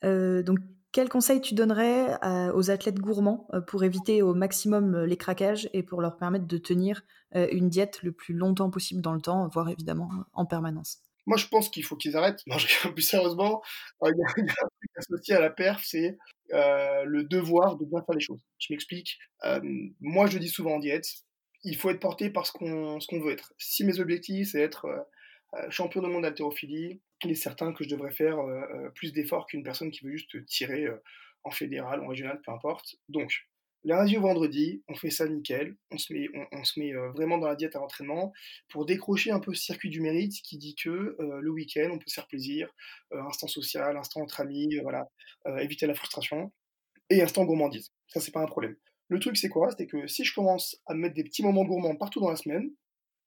donc, Quel conseil tu donnerais aux athlètes gourmands pour éviter au maximum les craquages et pour leur permettre de tenir une diète le plus longtemps possible dans le temps, voire évidemment en permanence? Moi, je pense qu'il faut qu'ils arrêtent. Non, je... plus sérieusement, il y, a, un truc associé à la perf, c'est le devoir de bien faire les choses. Je m'explique. moi, je dis souvent en diète, il faut être porté par ce qu'on veut être. Si mes objectifs, c'est être champion du monde d'haltérophilie, il est certain que je devrais faire euh, euh, plus d'efforts qu'une personne qui veut juste tirer euh, en fédéral, en régional, peu importe. Donc, lundi au vendredi, on fait ça nickel, on se met, met vraiment dans la diète à l'entraînement pour décrocher un peu ce circuit du mérite qui dit que le week-end, on peut se faire plaisir, instant social, instant entre amis, voilà, éviter la frustration, et instant gourmandise. Ça, c'est pas un problème. Le truc, c'est quoi? C'est que si je commence à mettre des petits moments gourmands partout dans la semaine,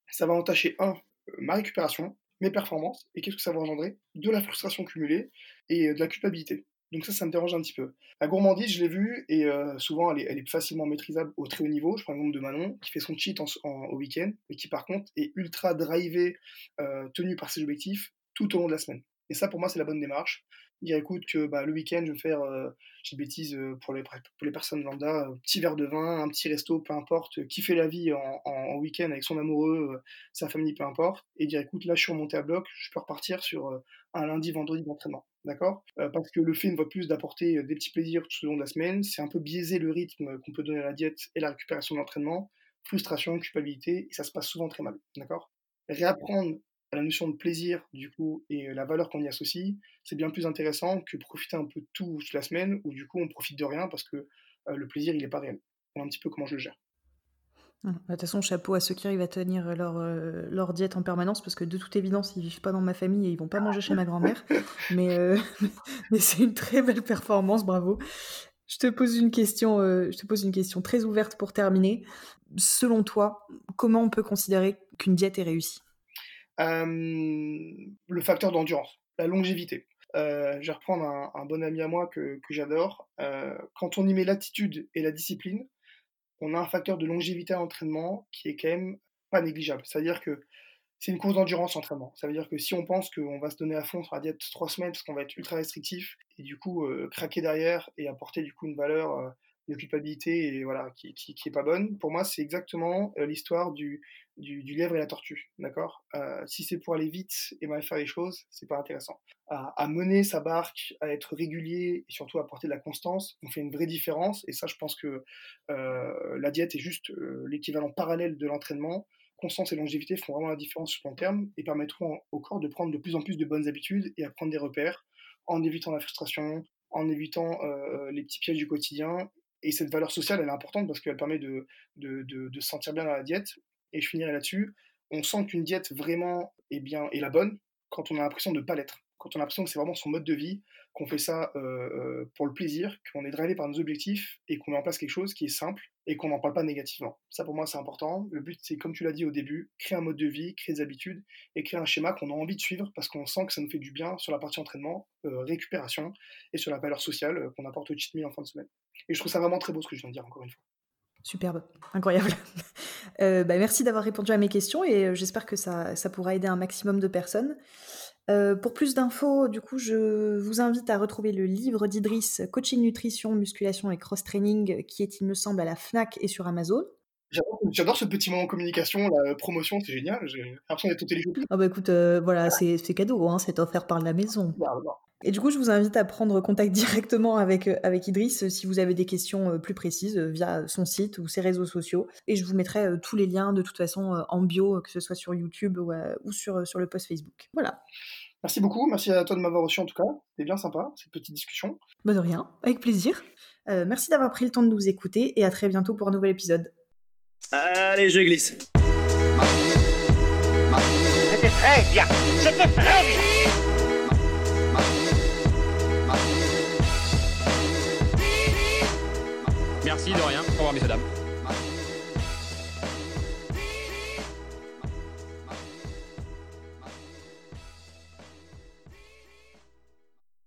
ça va entacher, un, ma récupération, mes performances, et qu'est-ce que ça va engendrer? De la frustration cumulée et euh, de la culpabilité. Donc ça, ça me dérange un petit peu. La gourmandise, je l'ai vu, et euh, souvent, elle est, facilement maîtrisable au très haut niveau. Je prends l'exemple de Manon, qui fait son cheat au week-end, mais qui par contre est ultra drivé, euh, tenu par ses objectifs tout au long de la semaine. Et ça, pour moi, c'est la bonne démarche dire écoute que bah, le week-end je vais faire, euh, j'ai bêtise euh, pour les, pour les personnes lambda, un petit verre de vin, un petit resto, peu importe, kiffer la vie en, en, week-end avec son amoureux, euh, sa famille, peu importe, et dire écoute là je suis remonté à bloc, je peux repartir sur un lundi, vendredi d'entraînement, d'accord? Parce que le fait une fois plus d'apporter des petits plaisirs tout au long de la semaine, c'est un peu biaiser le rythme qu'on peut donner à la diète et la récupération de l'entraînement, frustration, culpabilité, et ça se passe souvent très mal, d'accord? Réapprendre la notion de plaisir, du coup, et la valeur qu'on y associe, c'est bien plus intéressant que profiter un peu de tout toute la semaine, où du coup, on profite de rien parce que le plaisir, il n'est pas réel. Voilà un petit peu comment je le gère. Mmh. De toute façon, chapeau à ceux qui arrivent à tenir leur, leur diète en permanence, parce que de toute évidence, ils vivent pas dans ma famille et ils vont pas manger chez ma grand-mère. Mais, mais c'est une très belle performance, bravo. Je te pose une question, je te pose une question très ouverte pour terminer. Selon toi, comment on peut considérer qu'une diète est réussie? Le facteur d'endurance, la longévité. je vais reprendre un, bon ami à moi que, j'adore. quand on y met l'attitude et la discipline, on a un facteur de longévité à l'entraînement qui est quand même pas négligeable. C'est-à-dire que c'est une course d'endurance entraînement. Ça veut dire que si on pense qu'on va se donner à fond sur la diète trois semaines parce qu'on va être ultra restrictif et du coup craquer derrière et apporter du coup une valeur de culpabilité et voilà qui, qui, est pas bonne. Pour moi, c'est exactement l'histoire du, du, lièvre et la tortue, d'accord? Euh, Si c'est pour aller vite et mal faire les choses, c'est pas intéressant. À, mener sa barque, à être régulier et surtout à apporter de la constance, on fait une vraie différence. Et ça, je pense que euh, la diète est juste euh, l'équivalent parallèle de l'entraînement. Constance et longévité font vraiment la différence sur long terme et permettront au corps de prendre de plus en plus de bonnes habitudes et à prendre des repères en évitant la frustration, en évitant les petits pièges du quotidien et cette valeur sociale, elle est importante parce qu'elle permet de, de, se sentir bien dans la diète, et je finirai là-dessus, on sent qu'une diète vraiment est bien est la bonne quand on a l'impression de ne pas l'être. Quand on a l'impression que c'est vraiment son mode de vie, qu'on fait ça euh, euh, pour le plaisir, qu'on est drivé par nos objectifs et qu'on met en place quelque chose qui est simple et qu'on n'en parle pas négativement. Ça pour moi c'est important. Le but c'est comme tu l'as dit au début, créer un mode de vie, créer des habitudes et créer un schéma qu'on a envie de suivre parce qu'on sent que ça nous fait du bien sur la partie entraînement, euh, récupération et sur la valeur sociale qu'on apporte au cheat meal en fin de semaine. Et je trouve ça vraiment très beau ce que je viens de dire encore une fois. Superbe, incroyable. Euh, bah, merci d'avoir répondu à mes questions et euh, j'espère que ça, ça, pourra aider un maximum de personnes. Euh, pour plus d'infos, du coup, je vous invite à retrouver le livre d'Idriss, Coaching Nutrition, Musculation et Cross-Training, qui est, il me semble, à la FNAC et sur Amazon. J'adore ce petit moment en communication, la promotion, c'est génial. J'ai l'impression d'être au téléphone. Ah bah écoute, voilà, c'est cadeau, hein, c'est offert par la maison. Bah, et du coup, je vous invite à prendre contact directement avec, euh, avec Idriss euh, si vous avez des questions euh, plus précises via son site ou ses réseaux sociaux. Et je vous mettrai tous les liens de toute façon en bio, que ce soit sur YouTube ou, sur, sur le post Facebook. Voilà. Merci beaucoup, merci à toi de m'avoir reçu en tout cas. C'était bien sympa, cette petite discussion. Bah de rien, avec plaisir. merci d'avoir pris le temps de nous écouter et à très bientôt pour un nouvel épisode. Allez, je glisse. C'était très bien, c'était très bien. Merci, de. Au revoir, messieurs, dames.